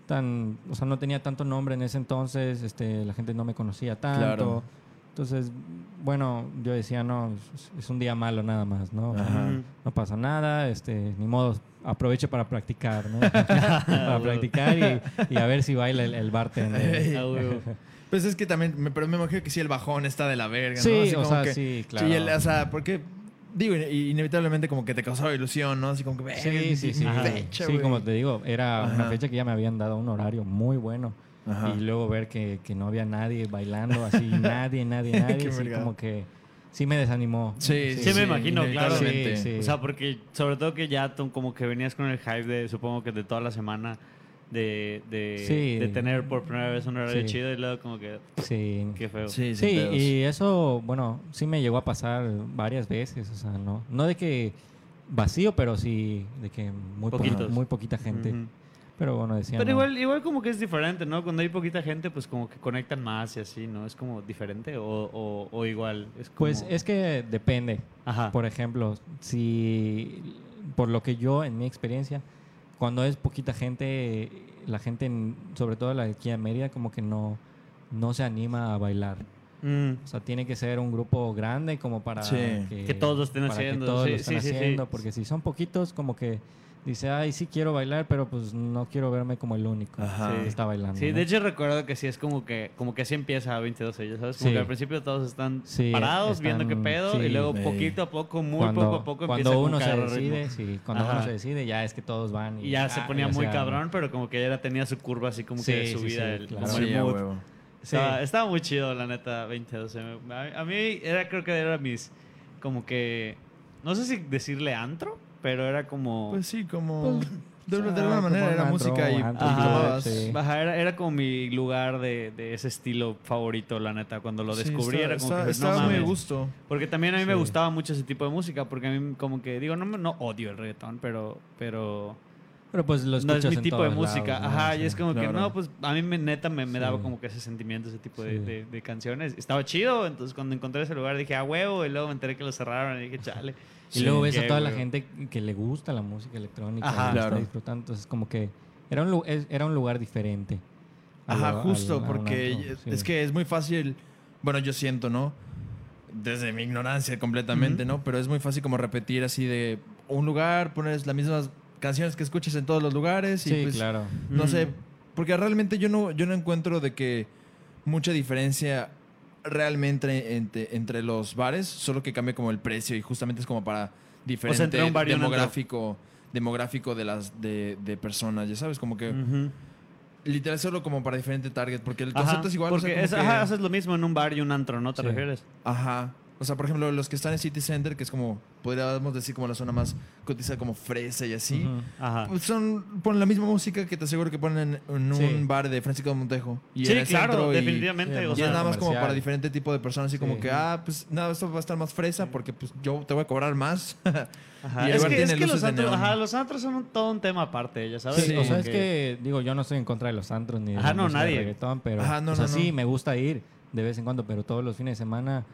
tan, o sea, no tenía tanto nombre en ese entonces, este, la gente no me conocía tanto. Claro. Entonces, bueno, yo decía, no, es- un día malo nada más, ¿no? O sea, no pasa nada, este, ni modo, aproveche para practicar, ¿no? para practicar y, y a ver si baila el, el bartender. Ah. Pues es que también, pero me imagino que sí el bajón está de la verga, ¿no? Sí, Así o como sea, que- sí, claro. Sí, el- o sea, porque, digo, in- inevitablemente como que te causaba ilusión, ¿no? Así como que, Sí, sí, sí. fecha, sí, como te digo, era una Ajá. fecha que ya me habían dado un horario muy bueno. Ajá. Y luego ver que, que no había nadie bailando, así, nadie, nadie, nadie. Sí, verga. como que sí me desanimó. Sí, Sí, me imagino, claro. Sí, sí. O sea, porque sobre todo que ya tú como que venías con el hype de, supongo que de toda la semana, de, de, Sí. de tener por primera vez un horario Sí. chido y luego como que, Sí. qué feo. Sí, Sí, y eso, bueno, sí me llegó a pasar varias veces, o sea, no, no de que vacío, pero sí de que muy, muy poquita gente. Ujú. Pero bueno, decía. Pero no. igual, igual como que es diferente, ¿no? Cuando hay poquita gente, pues como que conectan más y así, ¿no? Es como diferente o, o, o igual. Es como... Pues es que depende. Ajá. Por ejemplo, si por lo que yo en mi experiencia, cuando es poquita gente, la gente, en- sobre todo la de aquí en Mérida, como que no, no se anima a bailar. Mm. O sea, tiene que ser un grupo grande como para Sí. que, Que todos lo estén para que haciendo, todos sí, lo estén sí, sí, sí. haciendo, porque si son poquitos, como que dice, ay, sí quiero bailar, pero pues no quiero verme como el único Ajá. que está bailando. Sí, ¿no? de hecho recuerdo que sí es como que como que así empieza 22 ya sabes, como Sí. que al principio todos están Sí, parados viendo qué pedo sí. y luego Ey. poquito a poco, muy cuando, poco a poco empieza cuando como uno se a agarrar decide, sí, cuando Ajá. uno se decide, ya es que todos van y, Y ya se ponía muy sea- cabrón, pero como que ya tenía su curva así como que de subida, sí, el, claro. como el a mood. huevo. Sí. Estaba, estaba muy chido, la neta, 2012. Me- A, a mí era, creo que era mis, como que, no sé si decirle antro, pero era como... Pues sí, como... Pues, de, de o sea, alguna manera un era música y sí. Ajá, era, era como mi lugar de, de ese estilo favorito, la neta. Cuando lo Sí, descubrí está- era como está- que, no estaba muy a mames. gusto. Porque también a mí me gustaba mucho ese tipo de música, porque a mí como que, digo, no, me- no odio el reggaetón, pero, pero Pero pues lo no es mi en tipo de música. lados, ¿no? Ajá, Sí. y es como que, no, pues a mí me, neta me, me daba como que ese sentimiento, ese tipo de, Sí. de- de canciones. Estaba chido, entonces cuando encontré ese lugar dije, ah, huevo, y luego me enteré que lo cerraron y dije, chale. Y luego ves a toda la gente que le gusta la música electrónica, Ajá. Claro. está disfrutando, entonces como que era un, era un lugar diferente. Ajá, lo- justo, al- porque sí. es que es muy fácil, bueno, yo siento, ¿no? Desde mi ignorancia completamente. ¿no? Pero es muy fácil como repetir así de un lugar, pones las mismas canciones que escuches en todos los lugares y Sí, pues, claro. no sé, porque realmente yo no, yo no encuentro de que mucha diferencia realmente entre, entre los bares, solo que cambia como el precio y justamente es como para diferente entre un bar y un antro. demográfico, demográfico de las de, de personas, ya sabes, como que literal solo como para diferente target, porque el Ajá, concepto es igual. o sea, Porque es- que- ajá, haces lo mismo en un bar y un antro, ¿no te Sí. refieres? Ajá. O sea, por ejemplo, los que están en City Center, que es como, podríamos decir como la zona más cotizada, como fresa y así. Ujú. Ajá. Pues son, ponen la misma música que te aseguro que ponen en, en Sí. un bar de Francisco de Montejo. Y sí, en el claro, y- definitivamente. Sí, o Y, sea, es nada más como para diferente tipo de personas, así como Sí. que, ah, pues nada, esto va a estar más fresa porque pues yo te voy a cobrar más. Ajá. Y Es que, es que los antros, ajá, los antros son un- todo un tema aparte, ya sabes. Sí, Sí. o sea, es que, digo, yo no estoy en contra de los antros ni de Ajá, no, música de nadie. reggaetón, pero, Ajá, no, o sea, no, sí, no. me gusta ir de vez en cuando, pero todos los fines de semana,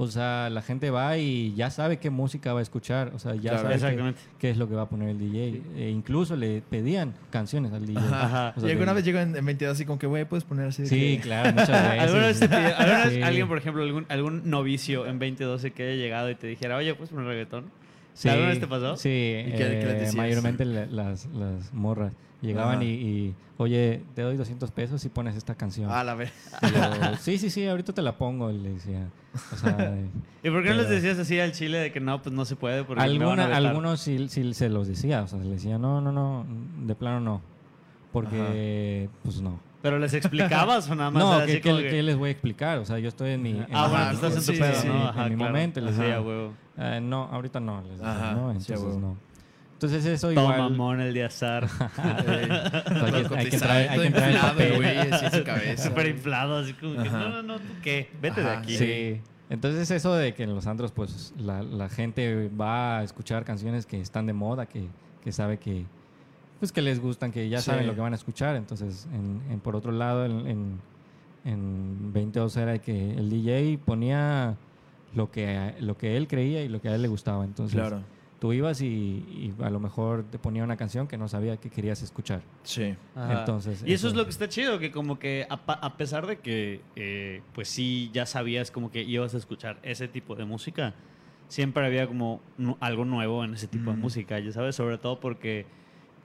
o sea, la gente va y ya sabe qué música va a escuchar, o sea, ya Claro. sabe qué, qué es lo que va a poner el DJ. E incluso le pedían canciones al DJ. Ajá. Ajá. O sea, y alguna vez llego en, en 22 así como que, güey, puedes poner así. Sí, que- claro, muchas veces. ¿Alguna vez, te pidió- alguna vez Sí. alguien, por ejemplo, algún, algún novicio en 2012 que haya llegado y te dijera, oye, pues un reggaetón? Sí, ¿Alguna vez te pasó? Sí, ¿Y qué- qué eh, decías? mayormente la- las, las morras llegaban Ajá. y, y, oye, te doy 200 pesos si pones esta canción. Ah, la vez. Y yo, sí, sí, sí, ahorita te la pongo, le decía. O sea, ¿Y por qué no les decías así al chile de que no, pues no se puede? Porque me van a alguna, algunos sí, sí se los decía, o sea, le decía, no, no, no, de plano no. Porque, pues no. ¿Pero les explicabas o nada más? No, era ¿qué, así como qué- que- qué les voy a explicar? O sea, yo estoy en mi... en Ah, mi- bueno, estás en tu Sí, pedo, sí, ¿no? en Ajá, mi claro. momento les Sí, decía, huevo. Eh, no, ahorita no, les decía, Ajá, ¿no? sí, Entonces huevo. no. Entonces eso Todo igual... mamón el de azar. O sea, hay, que, hay que entrar, hay que entrar en inflado, güey, así en su cabeza. Súper inflado, así como que, no, no, no, ¿tú qué? Vete de aquí. Sí. Entonces eso de que en los antros pues la, la gente va a escuchar canciones que están de moda, que, que sabe que pues que les gustan, que ya Sí. saben lo que van a escuchar. Entonces, en, en- por otro lado, en, en, en 22 era que el DJ ponía lo que, lo que él creía y lo que a él le gustaba. Entonces, Claro. Tú ibas y, y a lo mejor te ponía una canción que no sabía que querías escuchar. Sí. Ajá. Entonces, y eso, eso- es lo que está chido, que como que a, a pesar de que, eh, pues sí, ya sabías como que ibas a escuchar ese tipo de música, siempre había como algo nuevo en ese tipo de música, ya sabes, sobre todo porque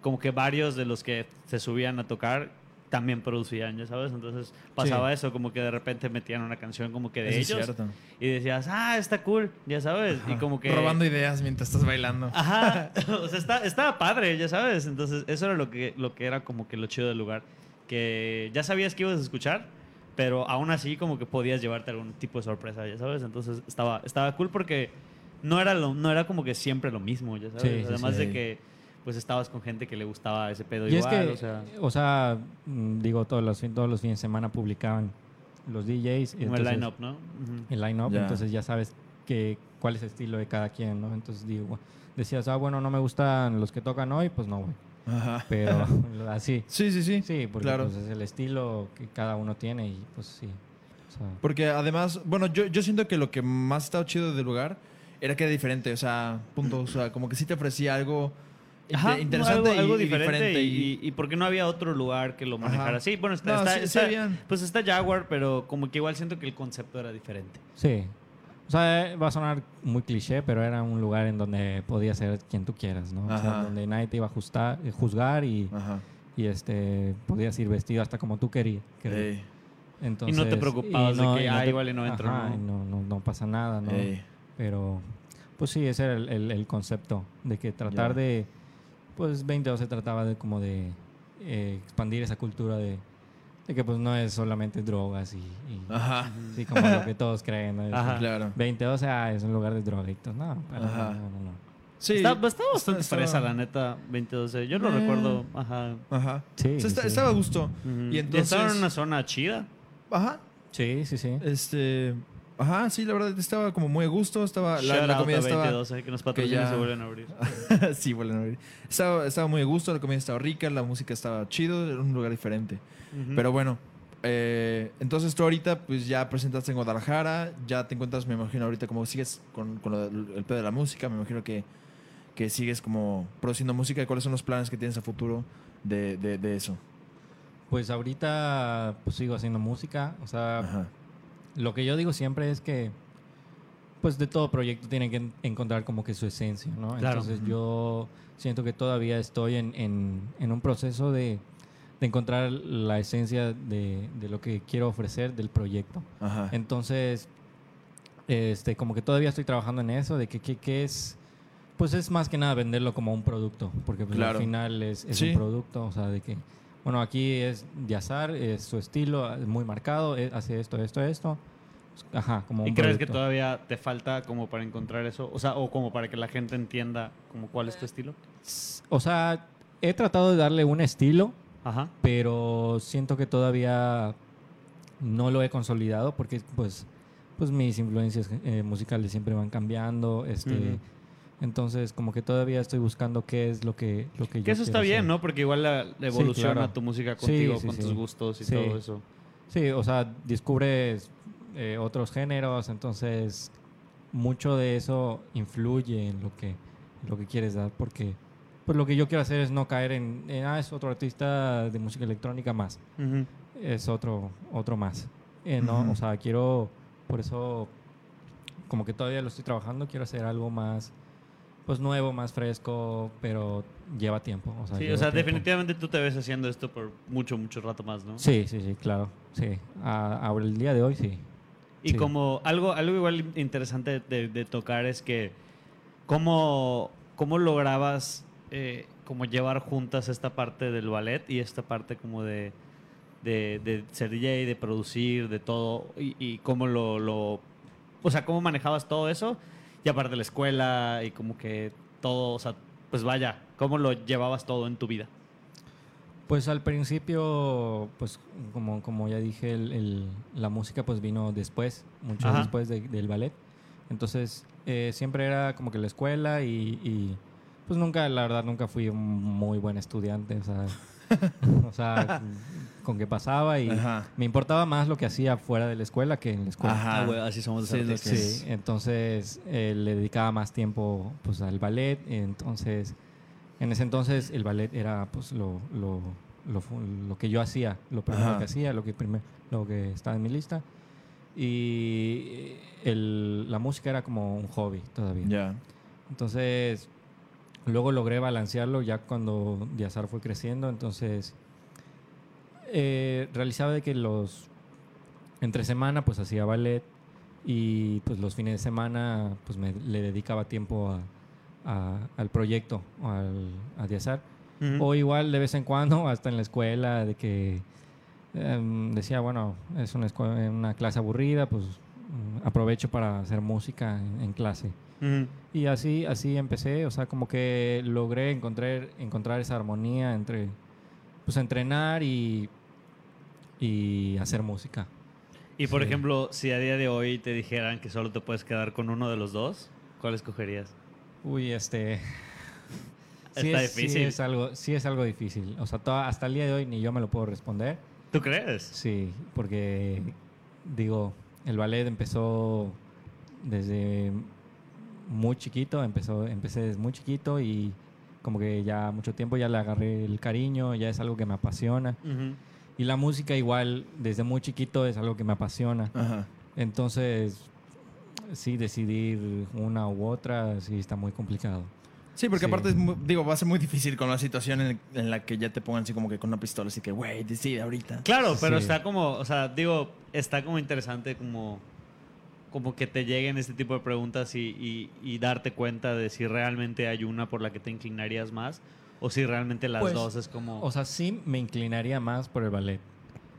como que varios de los que se subían a tocar también producían, ya sabes, entonces pasaba eso, como que de repente metían una canción como que de Eso es ellos cierto. y decías, ah, está cool, ya sabes, y Ajá. como que... Robando ideas mientras estás bailando. Ajá, o sea, está, estaba padre, ya sabes. Entonces, eso era lo que, lo que era como que lo chido del lugar. Que ya sabías que ibas a escuchar, pero aún así como que podías llevarte algún tipo de sorpresa, ya sabes. Entonces, estaba, estaba cool porque no era, lo, no era como que siempre lo mismo, ya sabes. Sí, sí, Además sí. de que pues estabas con gente que le gustaba ese pedo Y es igual, que, o sea... o sea, mm, digo, todos los, fin- todos los fines de semana publicaban los DJs. Como el entonces- line-up, ¿no? Ujú. el line-up, Ya. entonces ya sabes que, cuál es el estilo de cada quien, ¿no? Entonces digo, decías, ah, bueno, no me gustan los que tocan hoy, pues no, güey. Ajá. Pero así, Sí, sí, sí. sí, porque claro. pues, es el estilo que cada uno tiene y pues sí. O sea, Porque además, bueno, yo, yo siento que lo que más estaba chido del lugar era que era diferente, o sea, punto, o sea, como que sí te ofrecía algo Ajá, interesante algo, algo y, y diferente, y, y- y, porque no había otro lugar que lo manejara Ajá. así. Bueno, está, No, está- sí- pues está Jaguar, pero como que igual siento que el concepto era diferente. sí. O sea, va a sonar muy cliché, pero era un lugar en donde podías ser quien tú quieras, ¿no? O sea, donde nadie te iba a justar- eh, juzgar y, Ajá. y este podías ir vestido hasta como tú querías. Entonces, te preocupabas de que, y "Ah, te- igual y no entro", ajá, ¿no? y no, no, no pasa nada, ¿no? ey. Pero, pues sí, ese era el, el- el concepto, de que tratar Ya. de, pues 22 se trataba de como de eh, expandir esa cultura de, de que pues no es solamente drogas y, y- Ajá. sí, como lo que todos creen, ¿no? Ajá. Claro. 22 ah, es un lugar de drogadictos, no, pero Ajá. no, no, no. Sí. está, está bastante está- fresa, la neta, 2012. Yo lo Eh. recuerdo, ajá. Ajá. Sí, O sea, está- sí. estaba a gusto. Y entonces- estaba en una zona chida. Ajá. Sí, sí, sí. Este. Ajá, sí, la verdad estaba como muy a gusto. Estaba, la, comida a estaba. 2012, que nos patrocinan ya- y se vuelven a abrir. sí, vuelven a abrir. Estaba, estaba muy a gusto, la comida estaba rica, la música estaba chido, era un lugar diferente. Pero bueno, eh, entonces tú ahorita pues ya presentaste en Guadalajara, ya te encuentras, me imagino ahorita como sigues con, con el pedo de la música, me imagino que, que sigues como produciendo música. ¿Cuáles son los planes que tienes a futuro de, de, de eso? Pues ahorita pues sigo haciendo música, o sea, Ajá. Lo que yo digo siempre es que, pues de todo proyecto tiene que en- encontrar como que su esencia, ¿no? Claro. Entonces yo siento que todavía estoy en, en- en un proceso de, de encontrar la esencia de, de lo que quiero ofrecer del proyecto. Ajá. Entonces, este, como que todavía estoy trabajando en eso, de que, que, que es, pues es más que nada venderlo como un producto, porque pues, Claro. al final es, es Sí. un producto, o sea, de que, bueno, aquí es Yazar, es su estilo, es muy marcado, es- hace esto, esto, esto, ajá, como un ¿Y crees que todavía te falta como para encontrar eso? O sea, o como para que la gente entienda como cuál es tu estilo. O sea, he tratado de darle un estilo, Ajá. pero siento que todavía no lo he consolidado porque pues pues mis influencias eh, musicales siempre van cambiando este. Entonces como que todavía estoy buscando qué es lo que lo que Que yo eso está bien, hacer. ¿no? Porque igual la, la evoluciona claro. tu música Sí, contigo, sí, con sí. tus gustos y Sí. todo eso. sí o sea descubres eh, otros géneros entonces mucho de eso influye en lo que en lo que quieres dar porque pues lo que yo quiero hacer es no caer en, en, ah es otro artista de música electrónica más Ujú. es otro otro más Eh, no Ujú. o sea quiero por eso como que todavía lo estoy trabajando quiero hacer algo más pues nuevo más fresco pero lleva tiempo o sea, Sí, o sea, tiempo. definitivamente tú te ves haciendo esto por mucho, mucho rato más, ¿no? sí sí sí claro sí ahora el día de hoy sí Y Sí. como algo, algo igual interesante de, de tocar es que cómo, cómo lograbas eh, como llevar juntas esta parte del ballet y esta parte como de, de, de ser DJ, de producir, de todo, y, y cómo lo, lo, o sea, cómo manejabas todo eso, y aparte la escuela y como que todo, o sea, pues vaya, cómo lo llevabas todo en tu vida. Pues al principio, pues como, como ya dije, el- el- la música pues vino después, mucho Ajá. después de- del ballet. Entonces eh, siempre era como que la escuela y, y, pues nunca, la verdad, nunca fui un muy buen estudiante. O sea, o sea, con que pasaba y Ajá. me importaba más lo que hacía fuera de la escuela que en la escuela. Ajá. Ah, güey, así somos Sí, los artistas. Sí, entonces eh, le dedicaba más tiempo pues al ballet, entonces en ese entonces el ballet era pues lo, lo, lo, lo que yo hacía, lo primero Ajá. que hacía, lo que primer- lo que estaba en mi lista y el- la música era como un hobby todavía. Ya. Entonces, luego logré balancearlo ya cuando Diazar fue creciendo. Entonces, eh, realizaba de que los. Entre semana, pues hacía ballet. Y pues los fines de semana, pues me le dedicaba tiempo a- a- al proyecto, al, a Diazar. O igual de vez en cuando, hasta en la escuela, de que em, decía, bueno, es una, escue- una clase aburrida, pues mm, aprovecho para hacer música en- en clase. Y así, así empecé, o sea, como que logré encontrar, encontrar esa armonía entre, pues, entrenar y, y hacer música. Y por Sí. ejemplo, si a día de hoy te dijeran que solo te puedes quedar con uno de los dos, ¿cuál escogerías? Uy, este... Está es, difícil. Sí es, algo, sí es algo difícil. O sea, to- hasta el día de hoy ni yo me lo puedo responder. ¿Tú crees? Sí, porque, digo, el ballet empezó desde muy chiquito, empezó, empecé desde muy chiquito y como que ya mucho tiempo ya le agarré el cariño, ya es algo que me apasiona. Y la música igual, desde muy chiquito es algo que me apasiona. Ajá. Entonces, sí, decidir una u otra, sí está muy complicado. Sí, porque Sí. aparte, es muy- digo, va a ser muy difícil con la situación en, en la que ya te pongan así como que con una pistola, así que, güey, decide ahorita. Claro, pero Sí. está como, o sea, digo, está como interesante como, como que te lleguen este tipo de preguntas y, y- y darte cuenta de si realmente hay una por la que te inclinarías más o si realmente las Pues, dos es como... O sea, sí me inclinaría más por el ballet.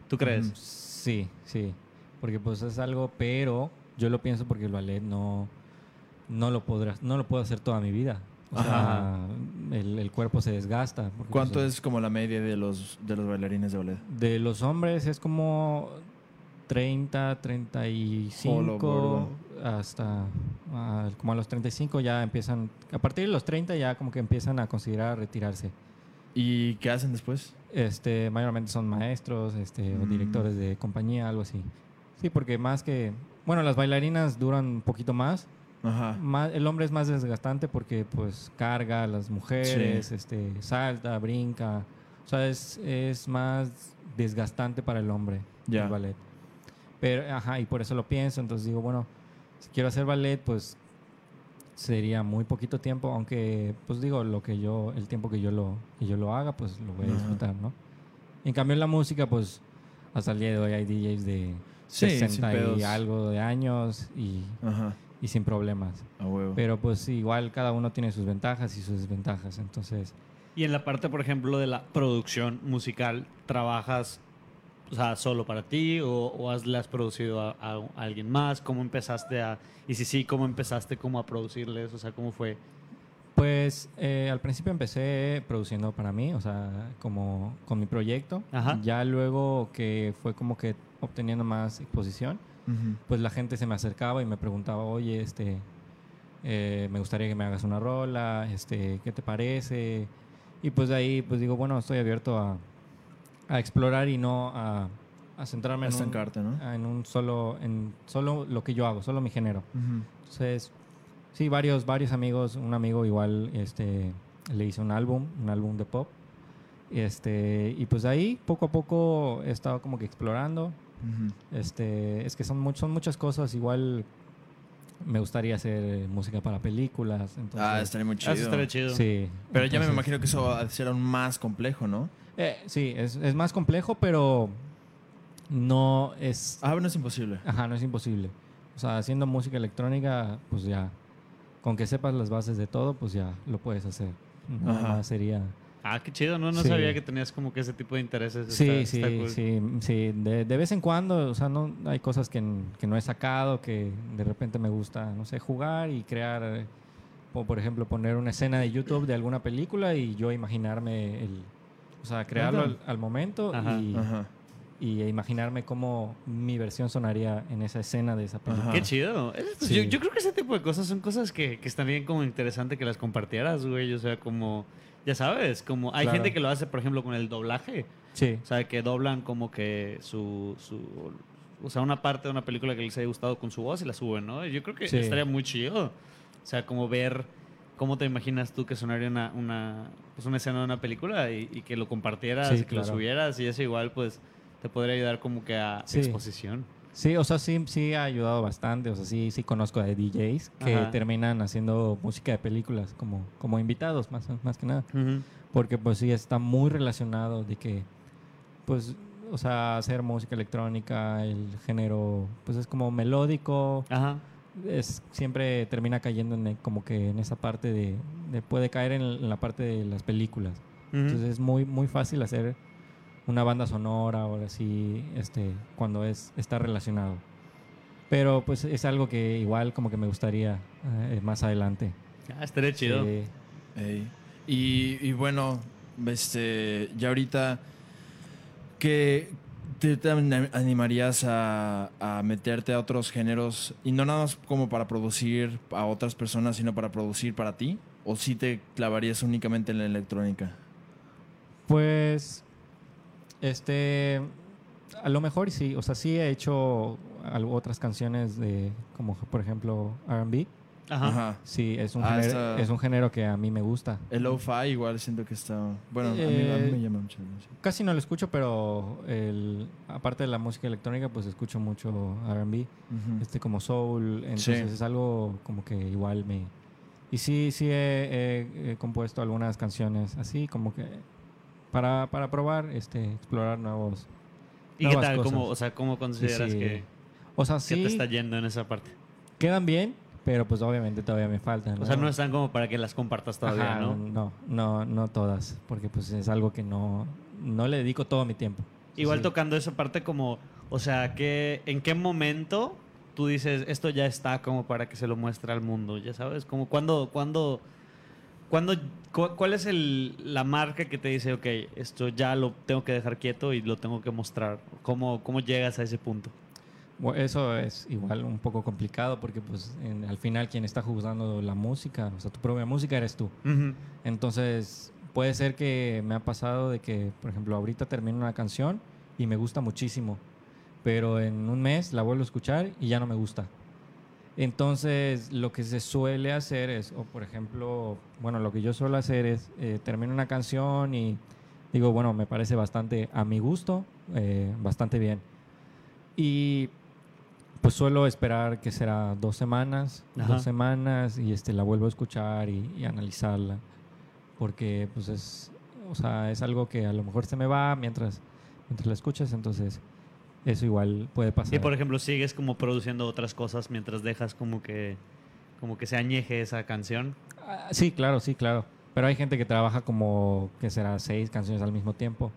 ¿Tú crees? Sí, sí. Porque pues es algo, pero yo lo pienso porque el ballet no, no lo podrás, no lo puedo hacer toda mi vida. O sea, el, el cuerpo se desgasta. ¿Cuánto pues, es como la media de los, de los bailarines de ballet? De los hombres es como 30, 35, Jolo, gordo. hasta ah, como a los 35 ya empiezan, a partir de los 30 ya como que empiezan a considerar retirarse. ¿Y qué hacen después? Este, mayormente son maestros, este, o Mm. directores de compañía, algo así. Sí, porque más que, bueno, las bailarinas duran un poquito más. Ajá. Más- el hombre es más desgastante porque pues carga a las mujeres, este, salta, brinca. O sea, es, es más desgastante para el hombre Ya. el ballet. Pero, ajá, y por eso lo pienso. Entonces digo, bueno, si quiero hacer ballet, pues sería muy poquito tiempo, aunque, pues digo, lo que yo, el tiempo que yo lo, que yo lo haga, pues lo voy a Ajá. disfrutar, ¿no? En cambio en la música, pues hasta el día de hoy hay DJs de Sí, sin 60 y algo de años y, Ajá. y sin problemas. A huevo. Pero pues igual cada uno tiene sus ventajas y sus desventajas. Entonces, Y en la parte, por ejemplo, de la producción musical, ¿trabajas o sea, solo para ti o, o has, le has producido a, a- a alguien más? ¿Cómo empezaste a...? Y si sí, ¿cómo empezaste como a producirles? O sea, ¿cómo fue? pues eh, al principio empecé produciendo para mí, o sea, como con mi proyecto. Ajá. Ya luego que fue como que obteniendo más exposición, Ujú. pues la gente se me acercaba y me preguntaba, oye, este, eh, me gustaría que me hagas una rola, este, ¿qué te parece? Y pues de ahí, pues digo, bueno, estoy abierto a, a explorar y no a, a centrarme A en un, ¿no? en un solo, en solo lo que yo hago, solo mi género. Ujú. Entonces, sí, varios, varios amigos, un amigo igual, este, le hice un álbum, un álbum de pop. Este, y pues ahí, poco a poco, he estado como que explorando. Ujú. Este, es que son, much- son muchas cosas. Igual me gustaría hacer música para películas. Entonces, Ah, estaría muy Ah, chido. Eso estaría chido. Sí. Pero ya me entonces- imagino que eso va a ser aún más complejo, ¿no? Eh, sí, es, es más complejo, pero no es... Ah, no es imposible. Ajá, no es imposible. O sea, haciendo música electrónica, pues ya, con que sepas las bases de todo, pues ya lo puedes hacer. Nada Ajá. más sería... Ah, qué chido, ¿no? No Sí. sabía que tenías como que ese tipo de intereses. Sí, Está- sí, está cool. sí, sí. De, de vez en cuando, o sea, no hay cosas que, que no he sacado, que de repente me gusta, no sé, jugar y crear, eh, o por ejemplo, poner una escena de YouTube de alguna película y yo imaginarme el, o sea, crearlo al, al momento Ajá. y, Ajá. y imaginarme cómo mi versión sonaría en esa escena de esa película. Ajá. Qué chido. Es- pues, Sí. Yo, yo creo que ese tipo de cosas son cosas que, que estaría como interesante que las compartieras, güey. O sea, como Ya sabes, como hay Claro. gente que lo hace, por ejemplo, con el doblaje. Sí. O sea, que doblan como que su, su... O sea, una parte de una película que les haya gustado con su voz y la suben, ¿no? Yo creo que Sí. estaría muy chido. O sea, como ver cómo te imaginas tú que sonaría una, una, pues una escena de una película y, y que lo compartieras Sí, y que lo subieras y eso igual pues te podría ayudar como que a Sí. exposición. Sí, o sea, sí, sí ha ayudado bastante. O sea, sí, sí conozco de DJs que Ajá. terminan haciendo música de películas como, como invitados, más, más que nada. Porque pues sí está muy relacionado de que, pues, o sea, hacer música electrónica, el género, pues es como melódico, Ajá. Es siempre termina cayendo en el- como que en esa parte de, de- puede caer en, en la parte de las películas. Entonces es muy muy fácil hacer una banda sonora o así, este, cuando es está relacionado. Pero pues es algo que igual como que me gustaría eh, más adelante. Ah, estaría chido. Sí. Ey. Y, y bueno, este, ya ahorita, ¿qué te, te anim- animarías a, meterte a otros géneros? Y no nada más como para producir a otras personas, sino para producir para ti. ¿O sí te clavarías únicamente en la electrónica? Pues, este, a lo mejor sí, o sea, sí he hecho otras canciones de, como por ejemplo R&B. Ajá. Ajá. Sí, es un, Ah, género, está- es un género que a mí me gusta. El lo-fi igual siento que está... Bueno, a, mí, a mí Eh, me llama mucho la atención. Casi no lo escucho, pero el, aparte de la música electrónica, pues escucho mucho R&B, Ujú. este como soul, entonces Sí. es algo como que igual me... Y sí, sí he, he- he compuesto algunas canciones así, como que para, para probar, este, explorar nuevos... ¿Y qué nuevas tal? cosas. ¿Cómo, o sea, ¿cómo consideras Sí. que, O sea, que sí, te está yendo en esa parte? quedan bien, pero pues obviamente todavía me faltan. O sea, no están como para que las compartas todavía, Ajá, ¿no? No, no, no todas, porque pues es algo que no, no le dedico todo mi tiempo. Igual Sí. tocando esa parte como, o sea, que ¿en qué momento tú dices esto ya está como para que se lo muestre al mundo? Ya sabes, como cuando, cuando, cuando, cu- ¿cuál es el, la marca que te dice, ok, esto ya lo tengo que dejar quieto y lo tengo que mostrar? ¿Cómo, cómo llegas a ese punto? Eso es igual un poco complicado porque pues en- al final quien está juzgando la música, o sea, tu propia música eres tú. Entonces puede ser que me ha pasado de que, por ejemplo, ahorita termino una canción y me gusta muchísimo, pero en un mes la vuelvo a escuchar y ya no me gusta. Entonces lo que se suele hacer es, o por ejemplo, bueno, lo que yo suelo hacer es, eh, termino una canción y digo, bueno, me parece bastante a mi gusto, eh, bastante bien. Y pues suelo esperar que será dos semanas, Ajá. dos semanas y este la vuelvo a escuchar y, y analizarla porque pues es o sea es algo que a lo mejor se me va mientras mientras la escuchas entonces eso igual puede pasar Y por ejemplo, sigues como produciendo otras cosas mientras dejas como que, como que se añeje esa canción. Ah, sí claro sí claro pero hay gente que trabaja como que será seis canciones al mismo tiempo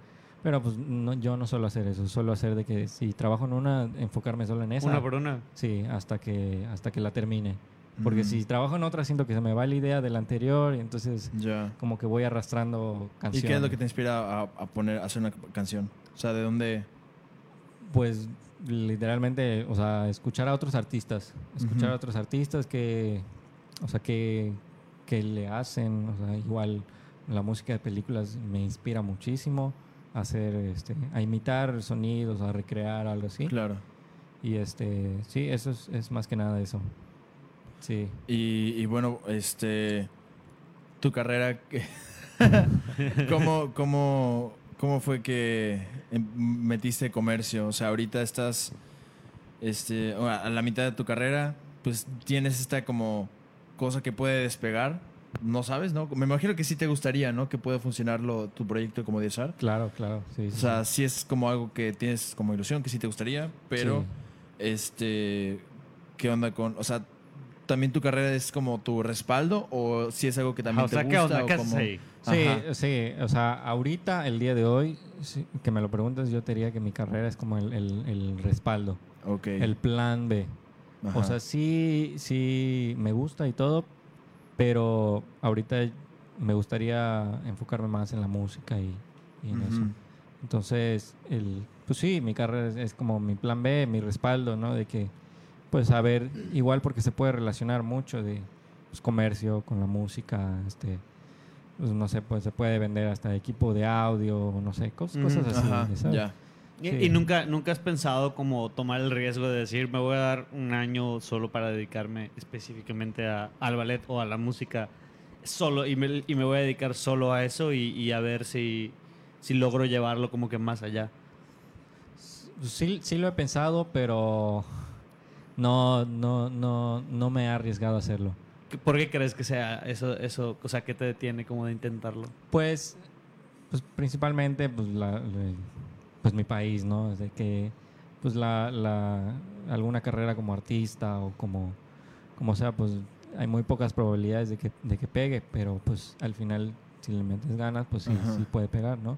pero pues no, yo no suelo hacer eso. Suelo hacer de que si trabajo en una enfocarme solo en esa. Una por una. sí hasta que hasta que la termine. Porque si trabajo en otra siento que se me va la idea de la anterior y entonces como que voy arrastrando ¿Y canciones qué es lo que te inspira a, a poner, a hacer una canción? O sea, ¿de dónde...? Pues literalmente, o sea, escuchar a otros artistas, escuchar a otros artistas que, o sea, que, que le hacen, o sea, igual la música de películas me inspira muchísimo a hacer, este, a imitar sonidos, a recrear algo así. Claro. Y este, sí, eso es, es más que nada eso. Sí. Y, y bueno, este. Tu carrera. ¿Cómo, cómo, ¿Cómo fue que em- metiste comercio? O sea, ahorita estás. Este, o a la mitad de tu carrera, pues tienes esta como cosa que puede despegar. No sabes, ¿no? Me imagino que sí te gustaría, ¿no? Que pueda funcionar lo- tu proyecto como Diesar. Claro, claro. Sí, O sí, sea, sí. sí es como algo que tienes como ilusión, que sí te gustaría, pero Sí. este, ¿qué onda con, o sea, también tu carrera es como tu respaldo o si es algo que también o sea, te ¿qué gusta onda? o ¿Qué como-? Sí, Ajá. sí, o sea, ahorita, el día de hoy, sí, que me lo preguntas, yo te diría que mi carrera es como el, el- el respaldo, Ok. el plan B. Ajá. O sea, sí, sí me gusta y todo, pero ahorita me gustaría enfocarme más en la música y, y en eso. Entonces, el, pues sí, mi carrera es, es como mi plan B, mi respaldo, ¿no? De que, pues, a ver, igual porque se puede relacionar mucho de pues, comercio con la música, este, pues, no sé, pues se puede vender hasta equipo de audio, no sé, cos- Ujú. cosas así. Ajá, ¿sabes? ya. Y, Sí. y nunca, nunca has pensado como tomar el riesgo de decir, me voy a dar un año solo para dedicarme específicamente a- al ballet o a la música solo y me, y me voy a dedicar solo a eso y, y a ver si, si logro llevarlo como que más allá. Sí, sí lo he pensado, pero no, no, no, no me he arriesgado a hacerlo. ¿Qué- ¿Por qué crees que sea eso, eso, o sea, qué te detiene como de intentarlo? Pues, pues principalmente, pues, la, pues mi país, ¿no? De que, pues la, la, alguna carrera como artista o como, como sea, pues hay muy pocas probabilidades de que, de que pegue, pero pues al final, si le metes ganas, pues sí, sí puede pegar, ¿no?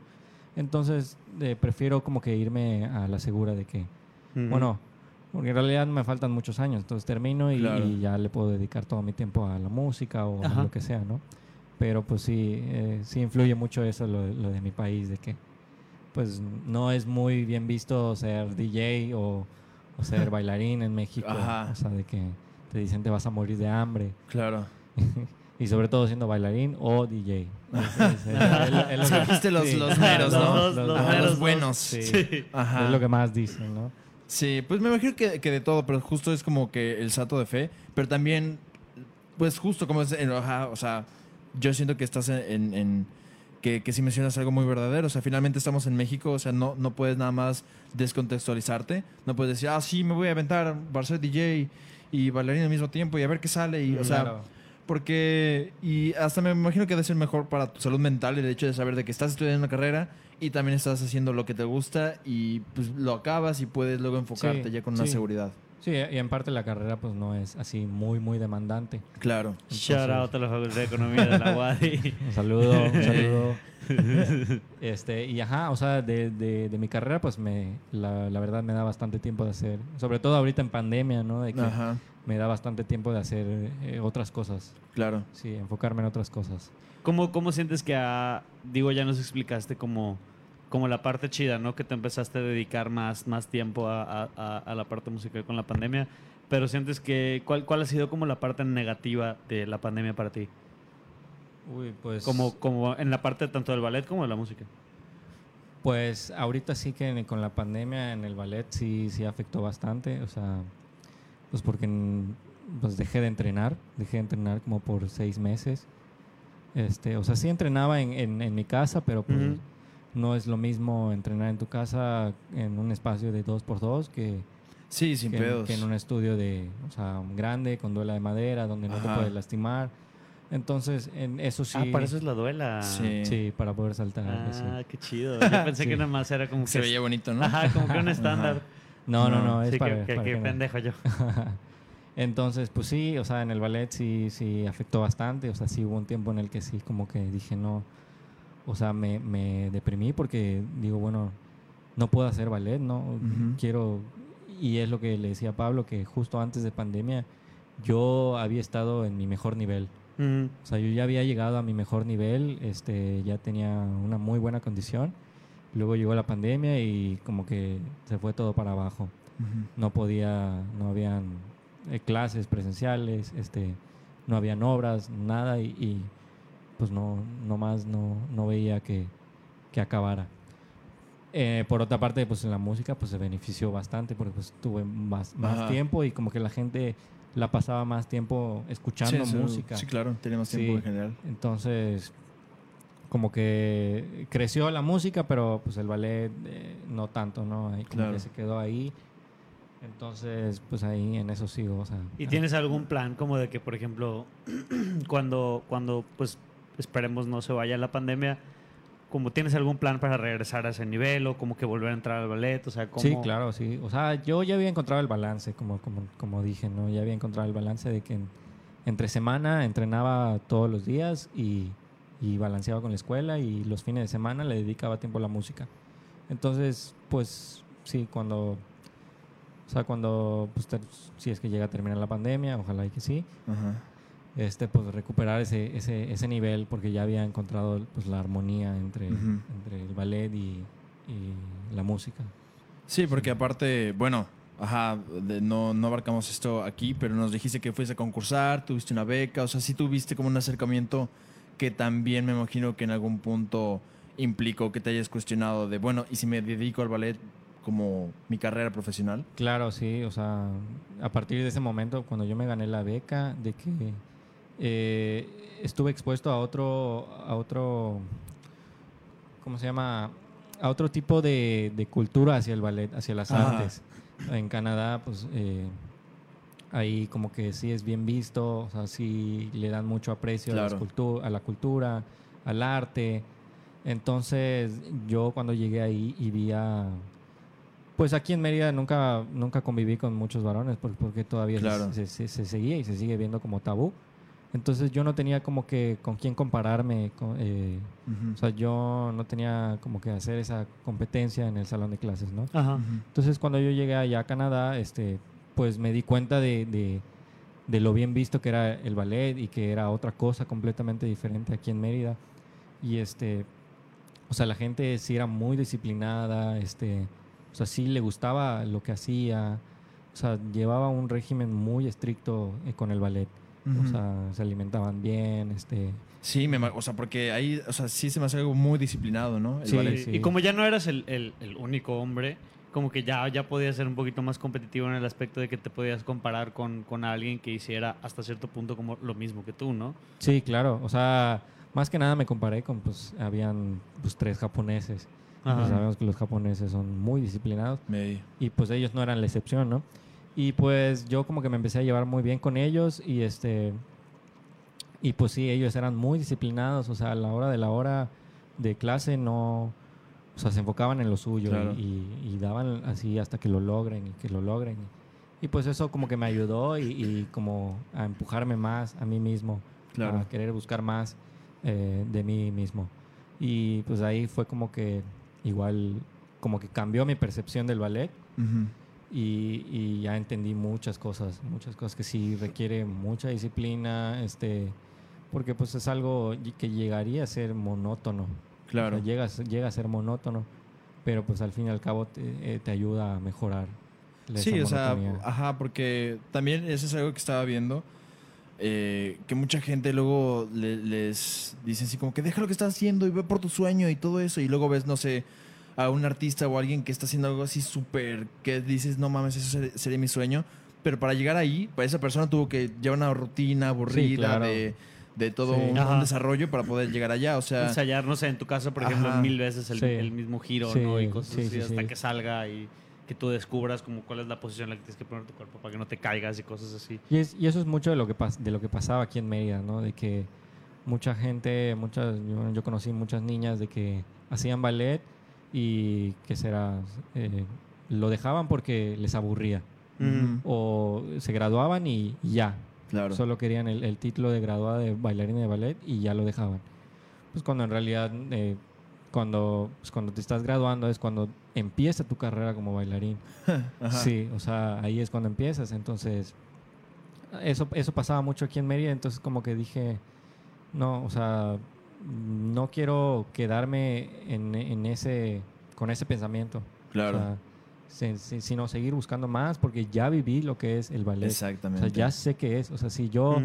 Entonces, eh, prefiero como que irme a la segura de que, bueno, porque en realidad me faltan muchos años, entonces termino y, Claro. y ya le puedo dedicar todo mi tiempo a la música o Ajá. a lo que sea, ¿no? Pero pues sí, eh, sí influye mucho eso, lo, lo de mi país, de que pues no es muy bien visto ser DJ o, o ser bailarín en México. Ajá. O sea, de que te dicen te vas a morir de hambre. Claro. y sobre todo siendo bailarín o DJ. Escogiste los, los meros, ¿no? los buenos. Sí. Sí. Ajá. Es lo que más dicen, ¿no? Sí, pues me imagino que, que de todo, pero justo es como que el salto de fe, pero también, pues justo como es, en- ajá, o sea, yo siento que estás en, en- en- que, que sí mencionas algo muy verdadero, o sea, finalmente estamos en México, o sea, no, no puedes nada más descontextualizarte, no puedes decir, ah, sí, me voy a aventar ser DJ y bailarín al mismo tiempo y a ver qué sale, y, o sea, Claro. porque, y hasta me imagino que debe ser mejor para tu salud mental el hecho de saber de que estás estudiando una carrera y también estás haciendo lo que te gusta y pues lo acabas y puedes luego enfocarte Sí, ya con una sí. seguridad. Sí, y en parte la carrera pues no es así muy, muy demandante. Claro. Shout out a la Facultad de Economía de la UADI. Un saludo, un saludo. este, y ajá, o sea, de, de, de mi carrera pues me, la, la verdad me da bastante tiempo de hacer, sobre todo ahorita en pandemia, ¿no? De que Ajá, me da bastante tiempo de hacer eh, otras cosas. claro. Sí, enfocarme en otras cosas. ¿Cómo, ¿Cómo sientes que, digo, ya nos explicaste como, como la parte chida, ¿no? Que te empezaste a dedicar más, más tiempo a, a- a- la parte musical con la pandemia, pero sientes que, ¿cuál, ¿cuál ha sido como la parte negativa de la pandemia para ti? Uy, pues... Como, como en la parte tanto del ballet como de la música. Pues ahorita sí que con la pandemia en el ballet sí, sí afectó bastante, o sea, pues porque pues dejé de entrenar, dejé de entrenar como por seis meses. Este, o sea, sí entrenaba en, en, en mi casa, pero pues Ujú. No es lo mismo entrenar en tu casa en un espacio de dos por dos que, Sí, sin que, en- pedos. que en un estudio de, o sea, grande, con duela de madera, donde no te Ajá. puedes lastimar. Entonces, en eso sí. Ah, para eso es la duela. Sí. Sí, para poder saltar. sí. Ah, qué chido. Yo pensé Sí. que nada más era como que... Se veía bonito, ¿no? Ajá, como que un estándar. No, no, No, no, es Sí, para, que, que- para que que no- pendejo yo. Entonces, pues sí, o sea, en el ballet sí, sí afectó bastante. O sea, sí hubo un tiempo en el que sí, como que dije, no. O sea, me, me deprimí porque digo, bueno, no puedo hacer ballet, ¿no? Ujú. Quiero. Y es lo que le decía a Pablo, que justo antes de pandemia yo había estado en mi mejor nivel. Ujú. O sea, yo ya había llegado a mi mejor nivel, este, ya tenía una muy buena condición. Luego llegó la pandemia y como que se fue todo para abajo Ujú. no podía, no habían eh, clases presenciales, este, no habían obras, nada y, y, pues no, no más no, no veía que, que acabara. Eh, por otra parte, pues en la música pues se benefició bastante porque pues tuve más, más Ajá. tiempo y como que la gente la pasaba más tiempo escuchando Sí, música. Sí, claro, tenemos tiempo Sí. en general. Entonces, como que creció la música, pero pues el ballet eh, no tanto, ¿no? Ahí como Claro. que se quedó ahí. Entonces, pues ahí en eso sigo, o sea. ¿Y tienes algún plan como de que, por ejemplo, cuando, cuando pues esperemos no se vaya la pandemia, como tienes algún plan para regresar a ese nivel o como que volver a entrar al ballet? O sea, ¿cómo? Sí, claro, sí. O sea, yo ya había encontrado el balance, como, como, como dije, ¿no? Ya había encontrado el balance de que en- entre semana entrenaba todos los días y, y balanceaba con la escuela y los fines de semana le dedicaba tiempo a la música. Entonces, pues sí, cuando... O sea, cuando, pues, ter- si es que llega a terminar la pandemia, ojalá y que sí, Ajá. Este, pues recuperar ese, ese, ese nivel porque ya había encontrado pues, la armonía entre, Ujú. entre el ballet y, y la música. Sí, porque aparte, bueno, ajá, de- no, no abarcamos esto aquí, pero nos dijiste que fuiste a concursar, tuviste una beca, o sea, sí tuviste como un acercamiento que también me imagino que en algún punto implicó que te hayas cuestionado de, bueno, ¿y si me dedico al ballet como mi carrera profesional? Claro, sí, o sea, a partir de ese momento, cuando yo me gané la beca, de que eh, estuve expuesto a otro, a otro, ¿cómo se llama? A otro tipo de, de cultura hacia el ballet, hacia las Ajá. artes. En Canadá, pues eh, ahí como que sí es bien visto, o sea, sí le dan mucho aprecio a, Claro. cultu- a la cultura, al arte. Entonces, yo cuando llegué ahí y vi a... Pues aquí en Mérida nunca, nunca conviví con muchos varones por- porque todavía se- Claro. se, se- se seguía y se sigue viendo como tabú. Entonces yo no tenía como que con quién compararme. con- eh, Ujú. o sea, yo no tenía como que hacer esa competencia en el salón de clases, ¿no? Ajá. Entonces cuando yo llegué allá a Canadá, este, pues me di cuenta de, de- de lo bien visto que era el ballet y que era otra cosa completamente diferente aquí en Mérida. Y este, o sea, la gente sí era muy disciplinada, este, o sea, sí le gustaba lo que hacía, o sea, llevaba un régimen muy estricto eh, con el ballet. O sea, se alimentaban bien, este, Sí, me, o sea, porque ahí, o sea, sí se me hace algo muy disciplinado, ¿no? El Sí, ballet. sí. Y como ya no eras el, el- el único hombre, como que ya, ya podías ser un poquito más competitivo en el aspecto de que te podías comparar con, con alguien que hiciera hasta cierto punto como lo mismo que tú, ¿no? Sí, claro. O sea, más que nada me comparé con, pues, habían pues, tres japoneses. Pues, sabemos que los japoneses son muy disciplinados Me- y pues ellos no eran la excepción, ¿no? Y pues yo como que me empecé a llevar muy bien con ellos y este... Y pues sí, ellos eran muy disciplinados, o sea, a la hora de la hora de clase no... O sea, se enfocaban en lo suyo Claro. y, y daban así hasta que lo logren y que lo logren. Y pues eso como que me ayudó y, y como a empujarme más a mí mismo Claro. a querer buscar más eh, de mí mismo. Y pues ahí fue como que igual, como que cambió mi percepción del ballet Ujú. Y, y ya entendí muchas cosas, muchas cosas que sí requiere mucha disciplina, este, porque pues es algo que llegaría a ser monótono. Claro. O sea, llega, a ser- llega a ser monótono, pero pues al fin y al cabo te, eh, te ayuda a mejorar. Sí, o sea, ajá, porque también eso es algo que estaba viendo. eh, que mucha gente luego le- les dice así como que deja lo que estás haciendo y ve por tu sueño y todo eso. Y luego ves, no sé, a un artista o alguien que está haciendo algo así súper que dices, no mames, eso ser- sería mi sueño. Pero para llegar ahí, para esa persona tuvo que llevar una rutina aburrida claro. de, de todo Sí. un, un desarrollo para poder llegar allá. O sea, Ensayar, no sé, en tu caso, por ejemplo, Ajá. mil veces el, Sí. el mismo giro, Sí, ¿no? Y cosas sí, así sí, hasta sí. que salga y que tú descubras como cuál es la posición en la que tienes que poner tu cuerpo para que no te caigas y cosas así. Y, es- y eso es mucho de lo que pas- de lo que pasaba aquí en Mérida, ¿no? De que mucha gente, muchas, yo, yo conocí muchas niñas de que hacían ballet y que será eh, lo dejaban porque les aburría Ujú. o se graduaban y, ya, claro. solo querían el, el título de graduada de bailarina de ballet y ya lo dejaban. Pues cuando en realidad eh, cuando pues cuando te estás graduando es cuando empieza tu carrera como bailarín. Sí, o sea, ahí es cuando empiezas. Entonces, eso, eso pasaba mucho aquí en Mérida. Entonces, como que dije, no, o sea, no quiero quedarme en, en ese, con ese pensamiento. Claro. O sea, sino seguir buscando más porque ya viví lo que es el ballet. O Exactamente. sea, ya sé qué es. O sea, si yo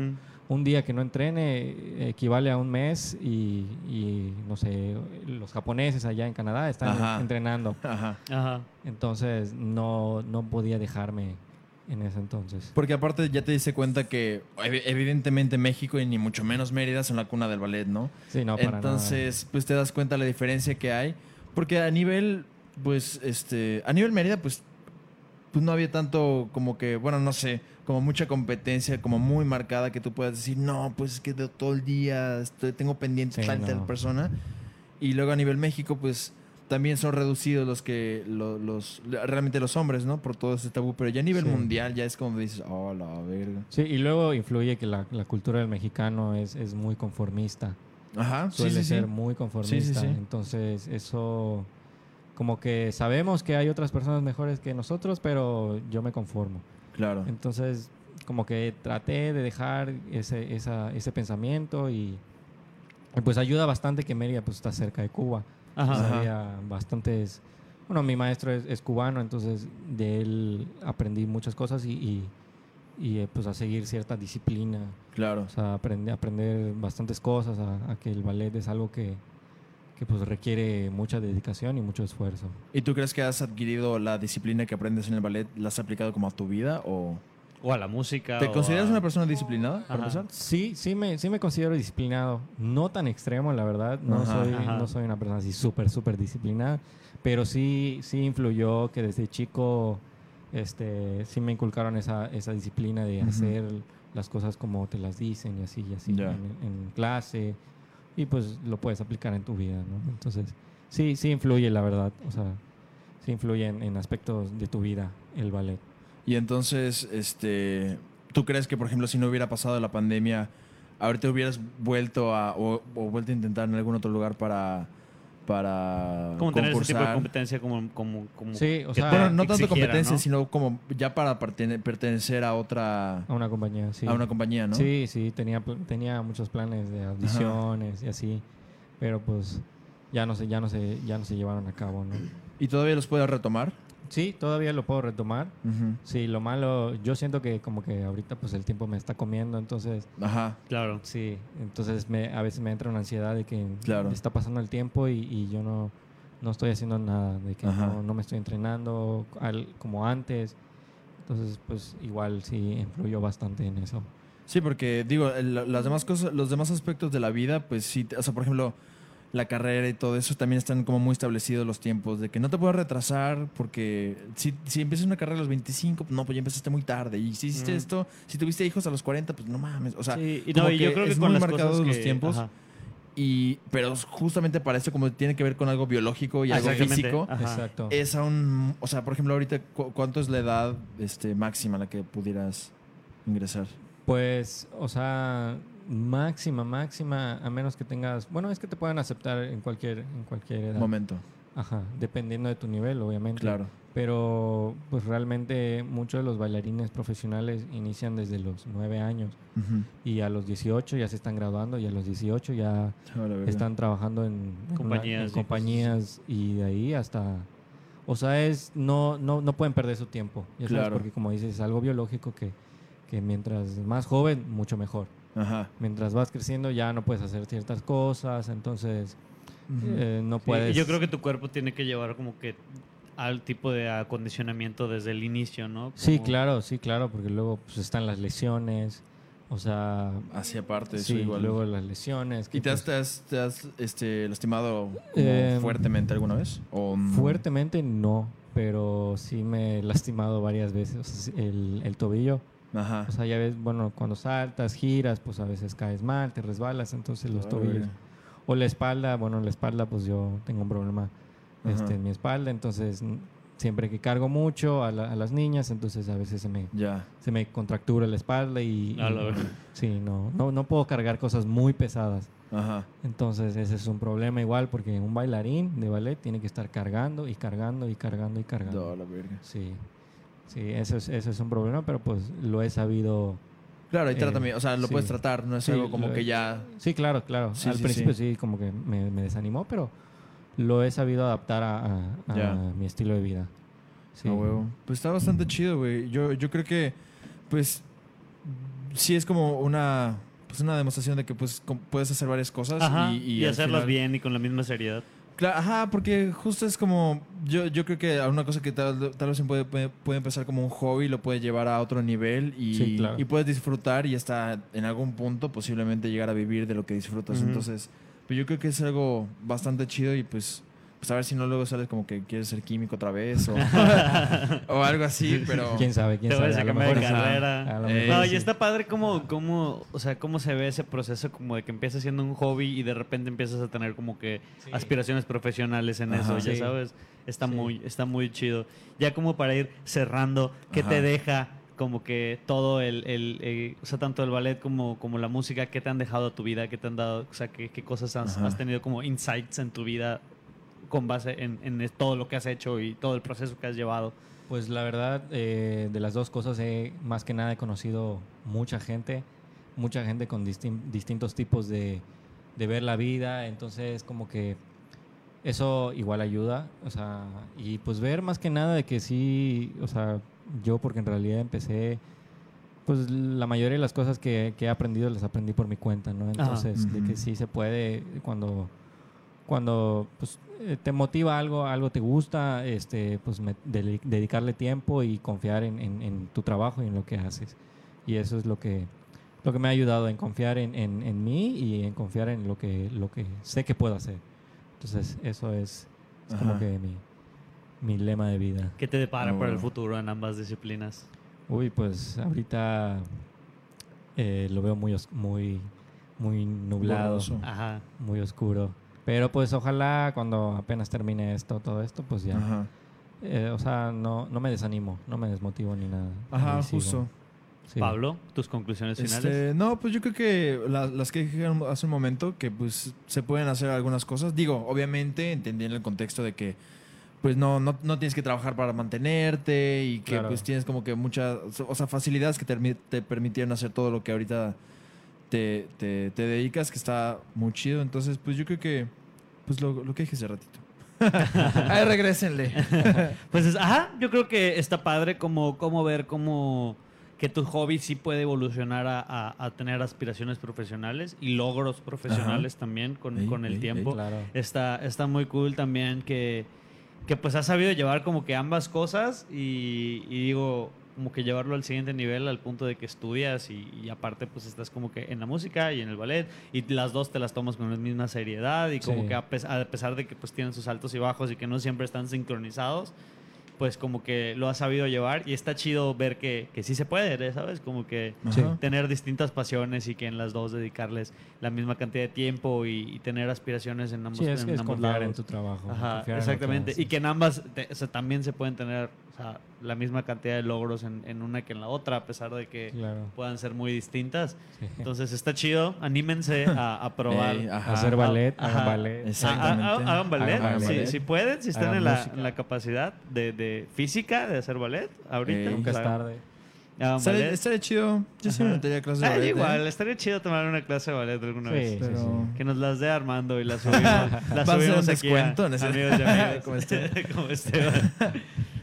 un día que no entrene equivale a un mes y, y, no sé, los japoneses allá en Canadá están Ajá. entrenando. Ajá. Ajá. Entonces no, no podía dejarme en ese entonces. Porque aparte ya te diste cuenta que ev- evidentemente México y ni mucho menos Mérida son la cuna del ballet, ¿no? Sí, no, para Entonces, pues te das cuenta la diferencia que hay. Porque a nivel, pues, este, a nivel Mérida, pues, pues no había tanto como que, bueno, no sé, como mucha competencia, como muy marcada que tú puedas decir, no, pues es que todo el día estoy, tengo pendiente Sí, tal y tal no. persona. Y luego a nivel México, pues también son reducidos los que, lo- los, realmente los hombres, ¿no? Por todo ese tabú. Pero ya a nivel Sí. mundial ya es como dices, oh, la verga. Sí, y luego influye que la, la cultura del mexicano es, es muy conformista. Ajá, Suele sí, sí. ser muy conformista. Entonces, eso, como que sabemos que hay otras personas mejores que nosotros, pero yo me conformo. Claro. Entonces, como que traté de dejar ese, esa- ese pensamiento y, y pues ayuda bastante que Mérida pues, está cerca de Cuba. Ajá. Pues Ajá. había bastantes... Bueno, mi maestro es, es cubano, entonces de él aprendí muchas cosas y, y, y eh, pues a seguir cierta disciplina, Claro. o sea, aprender, aprender bastantes cosas, a, a que el ballet es algo que, que pues requiere mucha dedicación y mucho esfuerzo. ¿Y tú crees que has adquirido la disciplina que aprendes en el ballet, la has aplicado como a tu vida o O a la música. te consideras a- una persona disciplinada para Ajá. empezar? Sí, sí me, sí me considero disciplinado. No tan extremo, la verdad. No, Ajá. soy, Ajá. no soy una persona así súper, súper disciplinada. Pero sí, sí influyó que desde chico este, sí me inculcaron esa, esa disciplina de hacer las cosas como te las dicen y así y así en clase. Y pues lo puedes aplicar en tu vida, ¿no? Entonces, sí, sí influye, la verdad. O sea, sí influye en, en aspectos de tu vida el ballet. Y entonces, este, ¿tú crees que, por ejemplo, si no hubiera pasado la pandemia, ahorita hubieras vuelto a, o, o vuelto a intentar en algún otro lugar para, para Como tener ese tipo de concursar? competencia como... como, como Sí, o sea, Bueno, no tanto exigiera, competencia, ¿no? sino como ya para pertenecer a otra, A una compañía, sí. a una compañía, ¿no? Sí, sí, tenía, pl- tenía muchos planes de audiciones y así, pero pues ya no se, ya no se, ya no se llevaron a cabo, ¿no? ¿Y todavía los puedes retomar? Sí, todavía lo puedo retomar. Sí, lo malo, yo siento que como que ahorita pues el tiempo me está comiendo, entonces Ajá. Claro. sí, entonces me, a veces me entra una ansiedad de que Claro. está pasando el tiempo y, y yo no, no estoy haciendo nada, de que no, no me estoy entrenando al- como antes. Entonces, pues igual sí influyó bastante en eso. Sí, porque digo, el- las demás cosas, los demás aspectos de la vida, pues sí, o sea, por ejemplo, la carrera y todo eso también están como muy establecidos los tiempos de que no te puedes retrasar porque si, si empiezas una carrera a los 25, no, pues ya empezaste muy tarde. Y si hiciste Ujú. esto, si tuviste hijos a los 40, pues no mames. O sea, Sí, y, como no, y yo creo que es con muy las marcados cosas los tiempos. ajá. y pero justamente para esto como tiene que ver con algo biológico y algo físico, Ajá. Exacto. es aún, o sea, por ejemplo, ahorita cu- ¿cuánto es la edad este máxima a la que pudieras ingresar? Pues, o sea, máxima, máxima, a menos que tengas, bueno, es que te pueden aceptar en cualquier, en cualquier edad. Momento. Ajá, dependiendo de tu nivel, obviamente. Claro. Pero, pues realmente muchos de los bailarines profesionales inician desde los 9 años y a los 18 ya se están graduando y a los 18 ya están trabajando en, una- Compañías en y compañías y de ahí hasta o sea es no no no pueden perder su tiempo ya sabes, Claro. porque como dices es algo biológico que, que mientras más joven mucho mejor Ajá. mientras vas creciendo ya no puedes hacer ciertas cosas entonces Ujú. eh, no Sí, puedes yo creo que tu cuerpo tiene que llevar como que al tipo de acondicionamiento desde el inicio, ¿no? sí Como- claro sí claro porque luego pues, están las lesiones o sea Así aparte, eso sí igual. luego las lesiones ¿Y te has, pues, te has, te has, este, lastimado Eh, fuertemente alguna vez? ¿O no? fuertemente no pero sí me he lastimado varias veces el, el tobillo Ajá. O sea, ya ves, bueno, cuando saltas, giras, pues a veces caes mal, te resbalas, entonces los Ah, tobillos. O la espalda, bueno, la espalda, pues yo tengo un problema este, en mi espalda, entonces siempre que cargo mucho a, la- a las niñas, entonces a veces se me, Ya. se me contractura la espalda y, A la y- verga. sí, no, no, no puedo cargar cosas muy pesadas. Ajá. Entonces ese es un problema igual porque un bailarín de ballet tiene que estar cargando y cargando y cargando y cargando. No, la verga. Sí, sí, eso es, eso es un problema, pero pues lo he sabido Claro, y Eh, también, o sea, lo sí. puedes tratar, no es Sí, algo como que ya... Sí, claro, claro. Sí, Al sí, principio sí. sí. como que me, me desanimó, pero lo he sabido adaptar a, a- mi estilo de vida. Sí. A huevo. Pues está bastante chido, güey. Yo, yo creo que, pues, sí es como una, pues una demostración de que pues com- puedes hacer varias cosas Ajá, y, hacerlas final- bien y con la misma seriedad. Claro, ajá, porque justo es como, yo, yo creo que una cosa que tal, tal vez puede, puede, puede empezar como un hobby, lo puede llevar a otro nivel y, Sí, claro. y puedes disfrutar y hasta en algún punto posiblemente llegar a vivir de lo que disfrutas. Entonces, pues yo creo que es algo bastante chido y pues, pues a ver si no luego sales como que quieres ser químico otra vez o, o algo así, pero... ¿Quién sabe? ¿Quién Te voy a sabe? A lo de mejor- carrera. a lo Eh, mejor No, sí. y está padre cómo, cómo, o sea, cómo se ve ese proceso como de que empieza siendo un hobby y de repente empiezas a tener como que Sí. aspiraciones profesionales en Ajá. eso, ya Sí. sabes. Está Sí. muy, está muy chido. Ya como para ir cerrando, ¿qué Ajá. te deja como que todo el, el, o sea, tanto el ballet como, como la música, qué te han dejado a tu vida, qué te han dado, o sea, qué, qué cosas has, has tenido como insights en tu vida con base en, en todo lo que has hecho y todo el proceso que has llevado? Pues la verdad, eh, de las dos cosas, he, más que nada he conocido mucha gente, mucha gente con distin- distintos tipos de, de ver la vida, entonces como que eso igual ayuda, o sea, y pues ver más que nada de que sí, o sea, yo porque en realidad empecé Pues la mayoría de las cosas que, que he aprendido las aprendí por mi cuenta, ¿no? Entonces, de que sí se puede cuando cuando pues, eh, te motiva algo, algo te gusta, este, pues me- dedi- dedicarle tiempo y confiar en, en- en tu trabajo y en lo que haces. Y eso es lo que lo que me ha ayudado en confiar en, en- en mí y en confiar en lo que lo que sé que puedo hacer. Entonces, eso es, es como que mi, mi lema de vida. ¿Qué te depara para el futuro en ambas disciplinas? Uy, pues ahorita eh, lo veo muy, muy, muy nublado. Ajá. muy oscuro. Pero pues ojalá cuando apenas termine esto, todo esto, pues ya. Ajá. Eh, o sea, no, no me desanimo, no me desmotivo ni nada. Ajá, justo. Sí. Pablo, tus conclusiones finales. Este, no, pues yo creo que la- las que dije hace un momento, que pues se pueden hacer algunas cosas. Digo, obviamente, entendiendo el contexto de que pues no, no, no tienes que trabajar para mantenerte y que Claro. pues tienes como que muchas, o sea, facilidades que te, te permitieron hacer todo lo que ahorita te, te, te dedicas, que está muy chido. Entonces, pues yo creo que, pues lo, lo que dije hace ratito. Ahí regrésenle. Pues, es- ajá, yo creo que está padre como, como ver cómo que tu hobby sí puede evolucionar a, a- a tener aspiraciones profesionales y logros profesionales también con, Ey, con el ey, tiempo. Claro. Está, está muy cool también que, que pues has sabido llevar como que ambas cosas y, y digo, como que llevarlo al siguiente nivel al punto de que estudias y, y aparte pues estás como que en la música y en el ballet y las dos te las tomas con la misma seriedad y como Sí. que a, pes- a pesar de que pues tienen sus altos y bajos y que no siempre están sincronizados, pues como que lo has sabido llevar y está chido ver que, que sí se puede, ¿sabes? Como que Sí. Tener distintas pasiones y que en las dos dedicarles la misma cantidad de tiempo y, y tener aspiraciones en ambos, Sí, es, en es ambos confiar en lados. tu trabajo. Ajá, en exactamente. Y que en ambas te- o sea, también se pueden tener o sea, la misma cantidad de logros en, en una que en la otra, a pesar de que Claro. puedan ser muy distintas. Sí. Entonces está chido, anímense a, a probar. Ey, ajá. Hacer ballet, Ajá. hagan ballet. Exactamente. Ah, ah, hagan ballet. Hagan Si- ballet. Si, pueden, si están en la, en la capacidad de, de física de hacer ballet ahorita. Ey. Nunca es tarde. hagan Estaría, ballet. estaría chido. Yo sí me metería a clases de Ah, ballet, ¿eh? igual, estaría chido tomar una clase de ballet alguna Sí, vez. sí, Pero- sí. Que nos las dé Armando y las subimos, las a subimos un aquí descuento a, en ese- amigos y amigas. Como este. Como Esteban.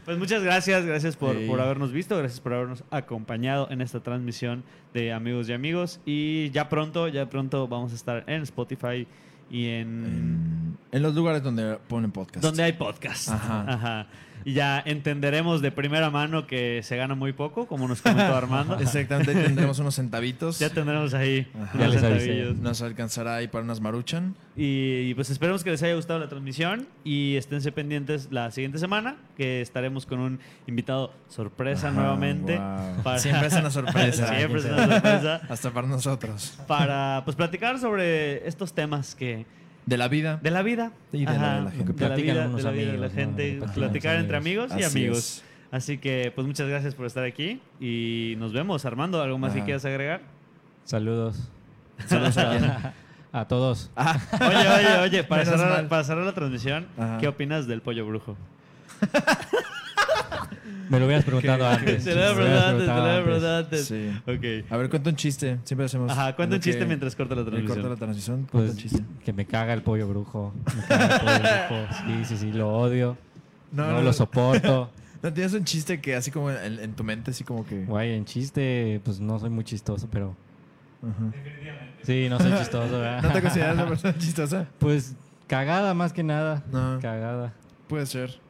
Pues muchas gracias, gracias por, por habernos visto, gracias por habernos acompañado en esta transmisión de Amigos y Amigos. Y ya pronto, ya pronto vamos a estar en Spotify y en... En, en los lugares donde ponen podcast. Donde hay podcast. Ajá. Ajá. Y ya entenderemos de primera mano que se gana muy poco, como nos comentó Armando. Exactamente, tendremos unos centavitos. Ya tendremos ahí. Ya unos centavillos. Nos alcanzará ahí para unas maruchan. Y, y pues esperemos que les haya gustado la transmisión y esténse pendientes la siguiente semana, que estaremos con un invitado sorpresa Ajá, nuevamente. wow. para- Siempre es una sorpresa. Siempre es una sorpresa. Hasta para nosotros. Para pues platicar sobre estos temas que De la vida. de la vida Y de la de la gente. Que de la vida, unos de la vida de la amigos, ¿no? gente, que platicar entre amigos y Así amigos. es. Así que pues muchas gracias por estar aquí y nos vemos. Armando, ¿algo más que Ajá. quieras agregar? Saludos. Saludos a todos. Ah, Oye, oye, oye, para cerrar, para cerrar la transmisión, Ajá. ¿qué opinas del pollo brujo? Me lo hubieras preguntado antes. Te lo hubieras preguntado antes, te lo había antes. preguntado antes. sí. Ok. A ver, cuenta un chiste. Siempre hacemos. Ajá, cuenta un chiste mientras corta la transmisión. corta la transmisión. Cuenta Pues un chiste. que me caga el pollo brujo. Me caga el pollo brujo. Sí, sí, sí, lo odio. No, lo soporto. No tienes un chiste que así como en, en tu mente, así como que. Guay, en chiste, pues no soy muy chistoso, pero. Ajá. Sí, no soy chistoso, ¿verdad? ¿No te consideras una persona chistosa? Pues cagada más que nada. No. Cagada. Puede ser.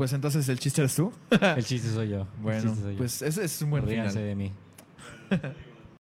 Pues entonces el chiste eres tú. El chiste soy yo. Bueno, chiste soy yo. pues ese es un buen Ríanse final. de mí.